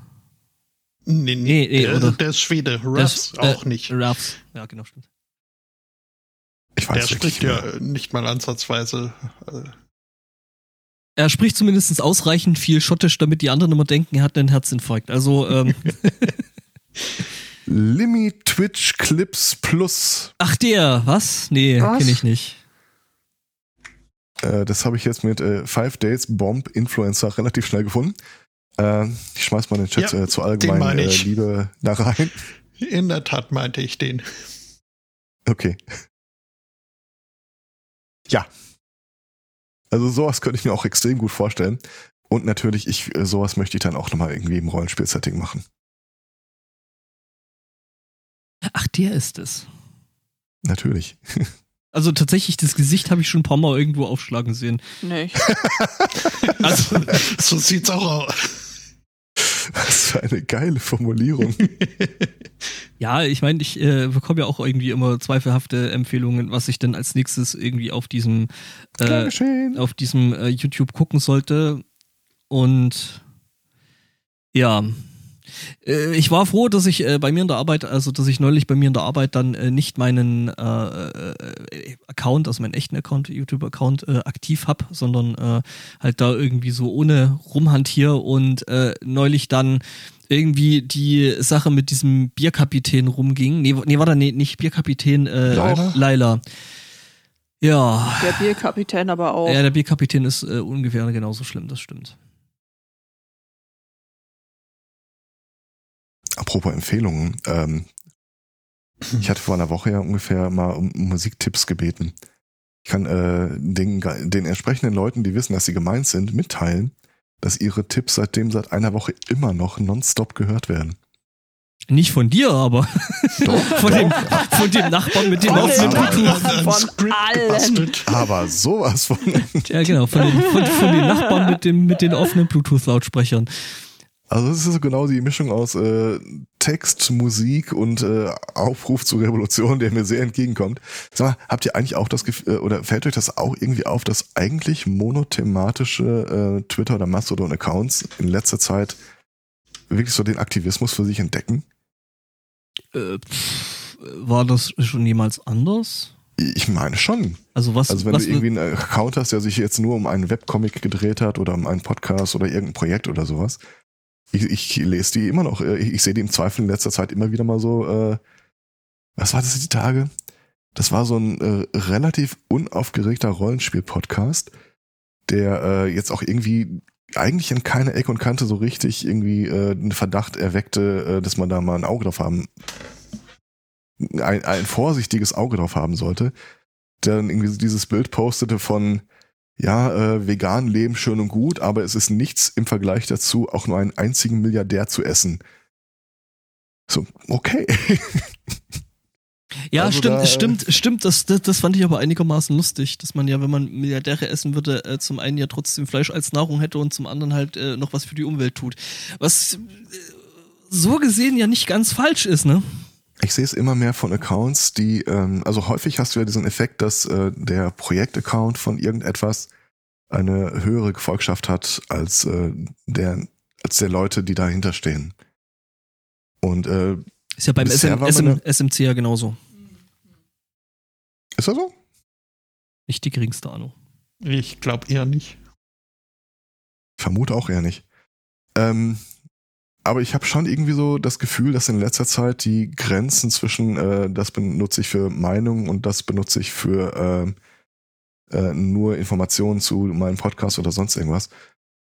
Nee, nee, nee der, oder? der ist Schwede. Ruffs äh, auch nicht. Ruffs, ja, genau, stimmt. Ich weiß der spricht ja nicht mal ansatzweise. Äh, er spricht zumindest ausreichend viel Schottisch, damit die anderen immer denken, er hat einen Herzinfarkt. Also, ähm. Limmy Twitch Clips Plus. Ach der, was? Nee, kenne ich nicht. Äh, das habe ich jetzt mit äh, Five Days Bomb Influencer relativ schnell gefunden. Äh, ich schmeiß mal den Chat ja, äh, zur allgemeinen äh, Liebe da rein. In der Tat meinte ich den. Okay. Ja. Also sowas könnte ich mir auch extrem gut vorstellen. Und natürlich, ich, äh, sowas möchte ich dann auch nochmal irgendwie im Rollenspiel-Setting machen. Ach, der ist es. Natürlich. Also tatsächlich, das Gesicht habe ich schon ein paar Mal irgendwo aufschlagen sehen. Nee. also, so sieht's auch aus. Was für eine geile Formulierung. ja, ich meine, ich äh, bekomme ja auch irgendwie immer zweifelhafte Empfehlungen, was ich denn als nächstes irgendwie auf diesem äh, auf diesem äh, YouTube gucken sollte. Und ja, ich war froh, dass ich äh, bei mir in der Arbeit, also dass ich neulich bei mir in der Arbeit dann äh, nicht meinen äh, äh Account, also meinen echten Account, YouTube-Account äh, aktiv habe, sondern halt da irgendwie so ohne rumhantier und neulich dann irgendwie die Sache mit diesem Bierkapitän rumging. Nee, nee war da nee, nicht Bierkapitän, äh, Laila? Laila. Ja. Der Bierkapitän aber auch. Ja, der Bierkapitän ist äh, ungefähr genauso schlimm, das stimmt. Apropos Empfehlungen, ähm, ich hatte vor einer Woche ja ungefähr mal um Musiktipps gebeten. Ich kann äh, den, den entsprechenden Leuten, die wissen, dass sie gemeint sind, mitteilen, dass ihre Tipps seitdem seit einer Woche immer noch nonstop gehört werden. Nicht von dir, aber doch, von, doch. Dem, von dem Nachbarn mit dem offenen Bluetooth. Von allen. Aber sowas von. Ja, genau, von den, von, von den Nachbarn mit, dem, mit den offenen Bluetooth-Lautsprechern. Also es ist so genau die Mischung aus äh, Text, Musik und äh, Aufruf zur Revolution, der mir sehr entgegenkommt. Sag mal, habt ihr eigentlich auch das Gefühl, äh, oder fällt euch das auch irgendwie auf, dass eigentlich monothematische äh, Twitter- oder Mastodon-Accounts in letzter Zeit wirklich so den Aktivismus für sich entdecken? Äh, pff, war das schon jemals anders? Ich meine schon. Also was? Also wenn was du irgendwie einen Account hast, der sich jetzt nur um einen Webcomic gedreht hat oder um einen Podcast oder irgendein Projekt oder sowas, ich, ich lese die immer noch. Ich, ich sehe die im Zweifel in letzter Zeit immer wieder mal so, äh, was war das die Tage? Das war so ein äh, relativ unaufgeregter Rollenspiel-Podcast, der äh, jetzt auch irgendwie eigentlich in keine Ecke und Kante so richtig irgendwie äh, einen Verdacht erweckte, äh, dass man da mal ein Auge drauf haben, ein, ein vorsichtiges Auge drauf haben sollte, dann irgendwie dieses Bild postete von ja, äh, vegan leben schön und gut, aber es ist nichts im Vergleich dazu, auch nur einen einzigen Milliardär zu essen. So, okay. Ja, Also stimmt, da- stimmt, stimmt. Das, das, das fand ich aber einigermaßen lustig, dass man ja, wenn man Milliardäre essen würde, äh, zum einen ja trotzdem Fleisch als Nahrung hätte und zum anderen halt äh, noch was für die Umwelt tut. Was äh, so gesehen ja nicht ganz falsch ist, ne? Ich sehe es immer mehr von Accounts, die, ähm, also häufig hast du ja diesen Effekt, dass äh, der Projektaccount von irgendetwas eine höhere Gefolgschaft hat als äh, der als der Leute, die dahinter stehen. Und äh, Ist ja beim SM, SM, SMC ja genauso. ist das so? Nicht die geringste Ahnung. Ich glaube eher nicht. Vermute auch eher nicht. Ähm, aber ich habe schon irgendwie so das Gefühl, dass in letzter Zeit die Grenzen zwischen äh, das benutze ich für Meinung und das benutze ich für ähm, äh, nur Informationen zu meinem Podcast oder sonst irgendwas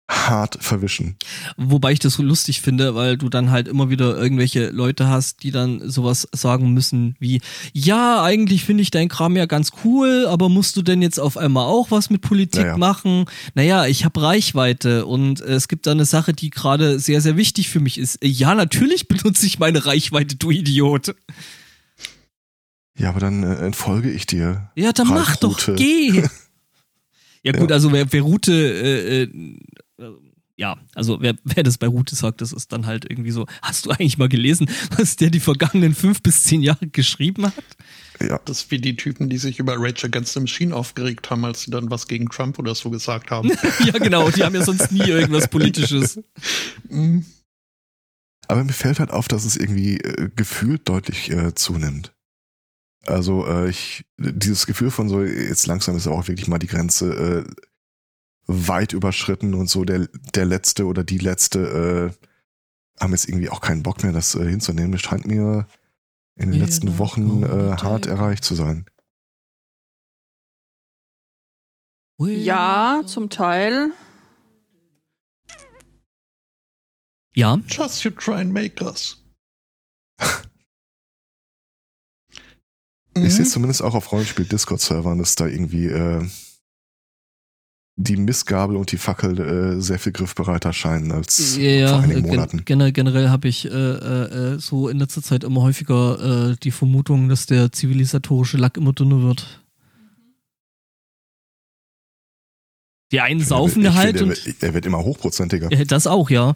hart verwischen. Wobei ich das so lustig finde, weil du dann halt immer wieder irgendwelche Leute hast, die dann sowas sagen müssen wie, ja, eigentlich finde ich dein Kram ja ganz cool, aber musst du denn jetzt auf einmal auch was mit Politik Naja. machen? Naja, ich habe Reichweite und äh, es gibt da eine Sache, die gerade sehr, sehr wichtig für mich ist. Äh, Ja, natürlich benutze ich meine Reichweite, du Idiot. Ja, aber dann äh, entfolge ich dir. Ja, dann Ralf mach doch, geh. ja gut, Ja. also wer, wer Rute, äh, äh, ja, also wer, wer das bei Rute sagt, das ist dann halt irgendwie so, hast du eigentlich mal gelesen, was der die vergangenen fünf bis zehn Jahre geschrieben hat? Ja, Das ist wie die Typen, die sich über Rage Against the Machine aufgeregt haben, als sie dann was gegen Trump oder so gesagt haben. ja, genau, die haben ja sonst nie irgendwas Politisches. Mhm. aber mir fällt halt auf, dass es irgendwie äh, gefühlt deutlich äh, zunimmt. Also äh, ich dieses Gefühl von so jetzt langsam ist auch wirklich mal die Grenze äh, weit überschritten und so der der letzte oder die letzte äh, haben jetzt irgendwie auch keinen Bock mehr, das äh, hinzunehmen. Das scheint mir in den letzten Wochen äh, kommt hart erreicht zu sein. Ja, zum Teil. Ja, Just you try and make us. Ich sehe es Mhm. zumindest auch auf Rollenspiel-Discord-Servern, dass da irgendwie äh, die Missgabel und die Fackel äh, sehr viel griffbereiter scheinen als ja, vor einigen gen Monaten. generell, generell habe ich äh, äh, äh, so in letzter Zeit immer häufiger äh, die Vermutung, dass der zivilisatorische Lack immer dünner wird. Die einen saufen ich halt finde, und er, wird, er wird immer hochprozentiger. Das auch, ja.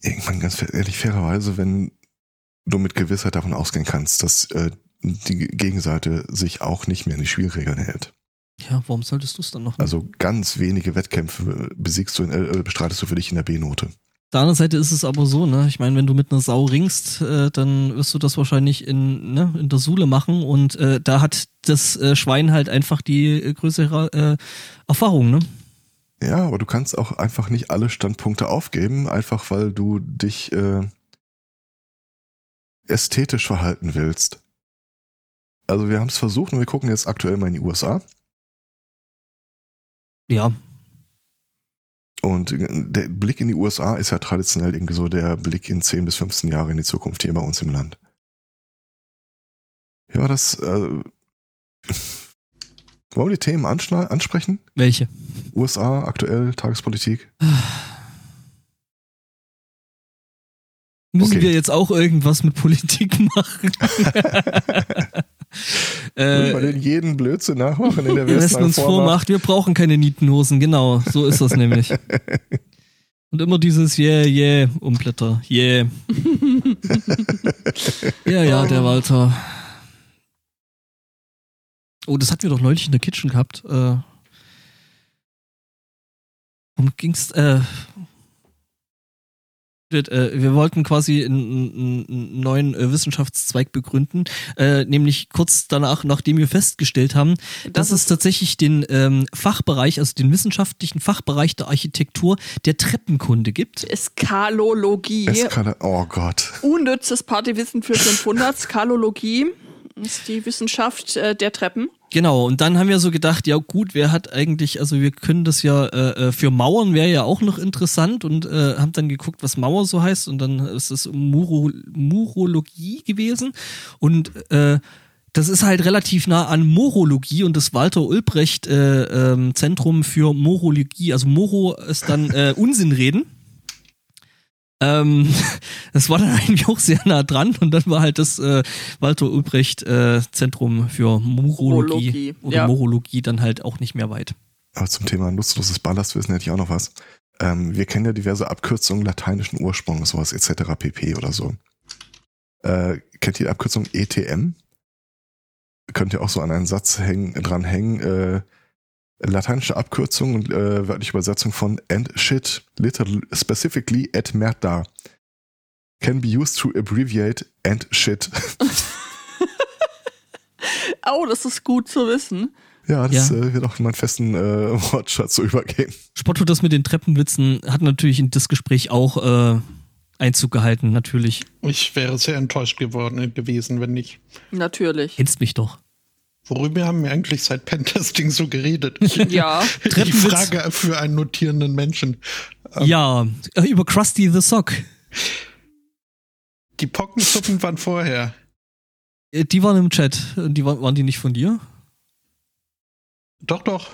Irgendwann ganz ehrlich, fairerweise, wenn du mit Gewissheit davon ausgehen kannst, dass äh, die Gegenseite sich auch nicht mehr an die Spielregeln hält. Ja, warum solltest du es dann noch? machen? Also ganz wenige Wettkämpfe besiegst du, in, äh, bestreitest du für dich in der B-Note. Auf der anderen Seite ist es aber so, ne? Ich meine, wenn du mit einer Sau ringst, äh, dann wirst du das wahrscheinlich in, ne, in der Sule machen und äh, da hat das äh, Schwein halt einfach die äh, größere äh, Erfahrung, ne? Ja, aber du kannst auch einfach nicht alle Standpunkte aufgeben, einfach weil du dich äh, ästhetisch verhalten willst. Also wir haben es versucht und wir gucken jetzt aktuell mal in die USA. Ja, Und äh, der Blick in die USA ist ja traditionell irgendwie so der Blick in 10 bis 15 Jahre in die Zukunft hier bei uns im Land. Ja, das äh, wollen wir die Themen ansprechen? welche? USA, aktuell, Tagespolitik. Müssen Okay. wir jetzt auch irgendwas mit Politik machen? Äh, denn jeden Blödsinn nachmachen in der lassen Westen uns vormacht, wir brauchen keine Nietenhosen, genau, so ist das nämlich. Und immer dieses Yeah, yeah, Umblätter, yeah. Ja, ja, der Walter. Oh, das hatten wir doch neulich in der Kitchen gehabt. Äh, worum ging's? Äh, wir wollten quasi einen, einen, neuen äh, Wissenschaftszweig begründen, äh, nämlich kurz danach, nachdem wir festgestellt haben, dass es tatsächlich den ähm, Fachbereich, also den wissenschaftlichen Fachbereich der Architektur der Treppenkunde gibt. Skalologie. Eskala oh Gott. Unnützes Partywissen für 500. Skalologie. Das ist die Wissenschaft äh, der Treppen. Genau, und dann haben wir so gedacht, ja gut, wer hat eigentlich, also wir können das ja, äh, äh für Mauern wäre ja auch noch interessant und äh, haben dann geguckt, was Mauer so heißt und dann ist es Muro, Murologie gewesen und äh, das ist halt relativ nah an Morologie und das Walter Ulbrecht äh, ähm, Zentrum für Morologie, also Moro ist dann äh, Unsinnreden. Ähm, das war dann eigentlich auch sehr nah dran und dann war halt das äh, Walter Ulbrecht äh, Zentrum für Morologie oder ja. Morologie dann halt auch nicht mehr weit. Aber zum Thema nutzloses Ballastwissen hätte ich auch noch was. Ähm, wir kennen ja diverse Abkürzungen lateinischen Ursprungs, sowas etc. pp. oder so. Äh, kennt ihr die Abkürzung ETM? Könnt ihr auch so an einen Satz hängen, dran hängen. Äh, lateinische Abkürzung und äh, wörtliche Übersetzung von and shit, literally, specifically at merda. Can be used to abbreviate and shit. Oh, das ist gut zu wissen. ja, das Ja. Äh, wird auch in meinen festen äh, Wortschatz so übergehen. Spotto das mit den Treppenwitzen hat natürlich in das Gespräch auch äh, Einzug gehalten, natürlich. Ich wäre sehr enttäuscht geworden gewesen, wenn nicht. Natürlich. Kennst mich doch. Worüber haben wir eigentlich seit Pentesting so geredet? Ja. die. Frage für einen notierenden Menschen. Ähm, Ja, äh, über Krusty the Sock. Die Pockensuppen waren vorher. Äh, Die waren im Chat. Die waren, waren die nicht von dir? Doch, doch.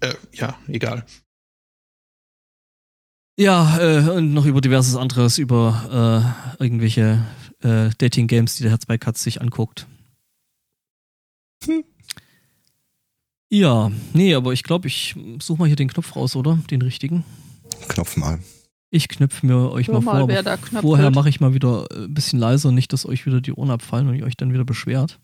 Äh, ja, egal. Ja, äh, und noch über diverses anderes, über äh, irgendwelche äh, Dating-Games, die der Herz bei Katz sich anguckt. Hm. Ja, nee, aber ich glaube, ich suche mal hier den Knopf raus, oder? Den richtigen. Knopf mal. Ich knüpfe mir euch Hör mal, mal, vor, wer aber da knöpfelt. vorher mache ich mal wieder äh, ein bisschen leiser, nicht, dass euch wieder die Ohren abfallen und ihr euch dann wieder beschwert.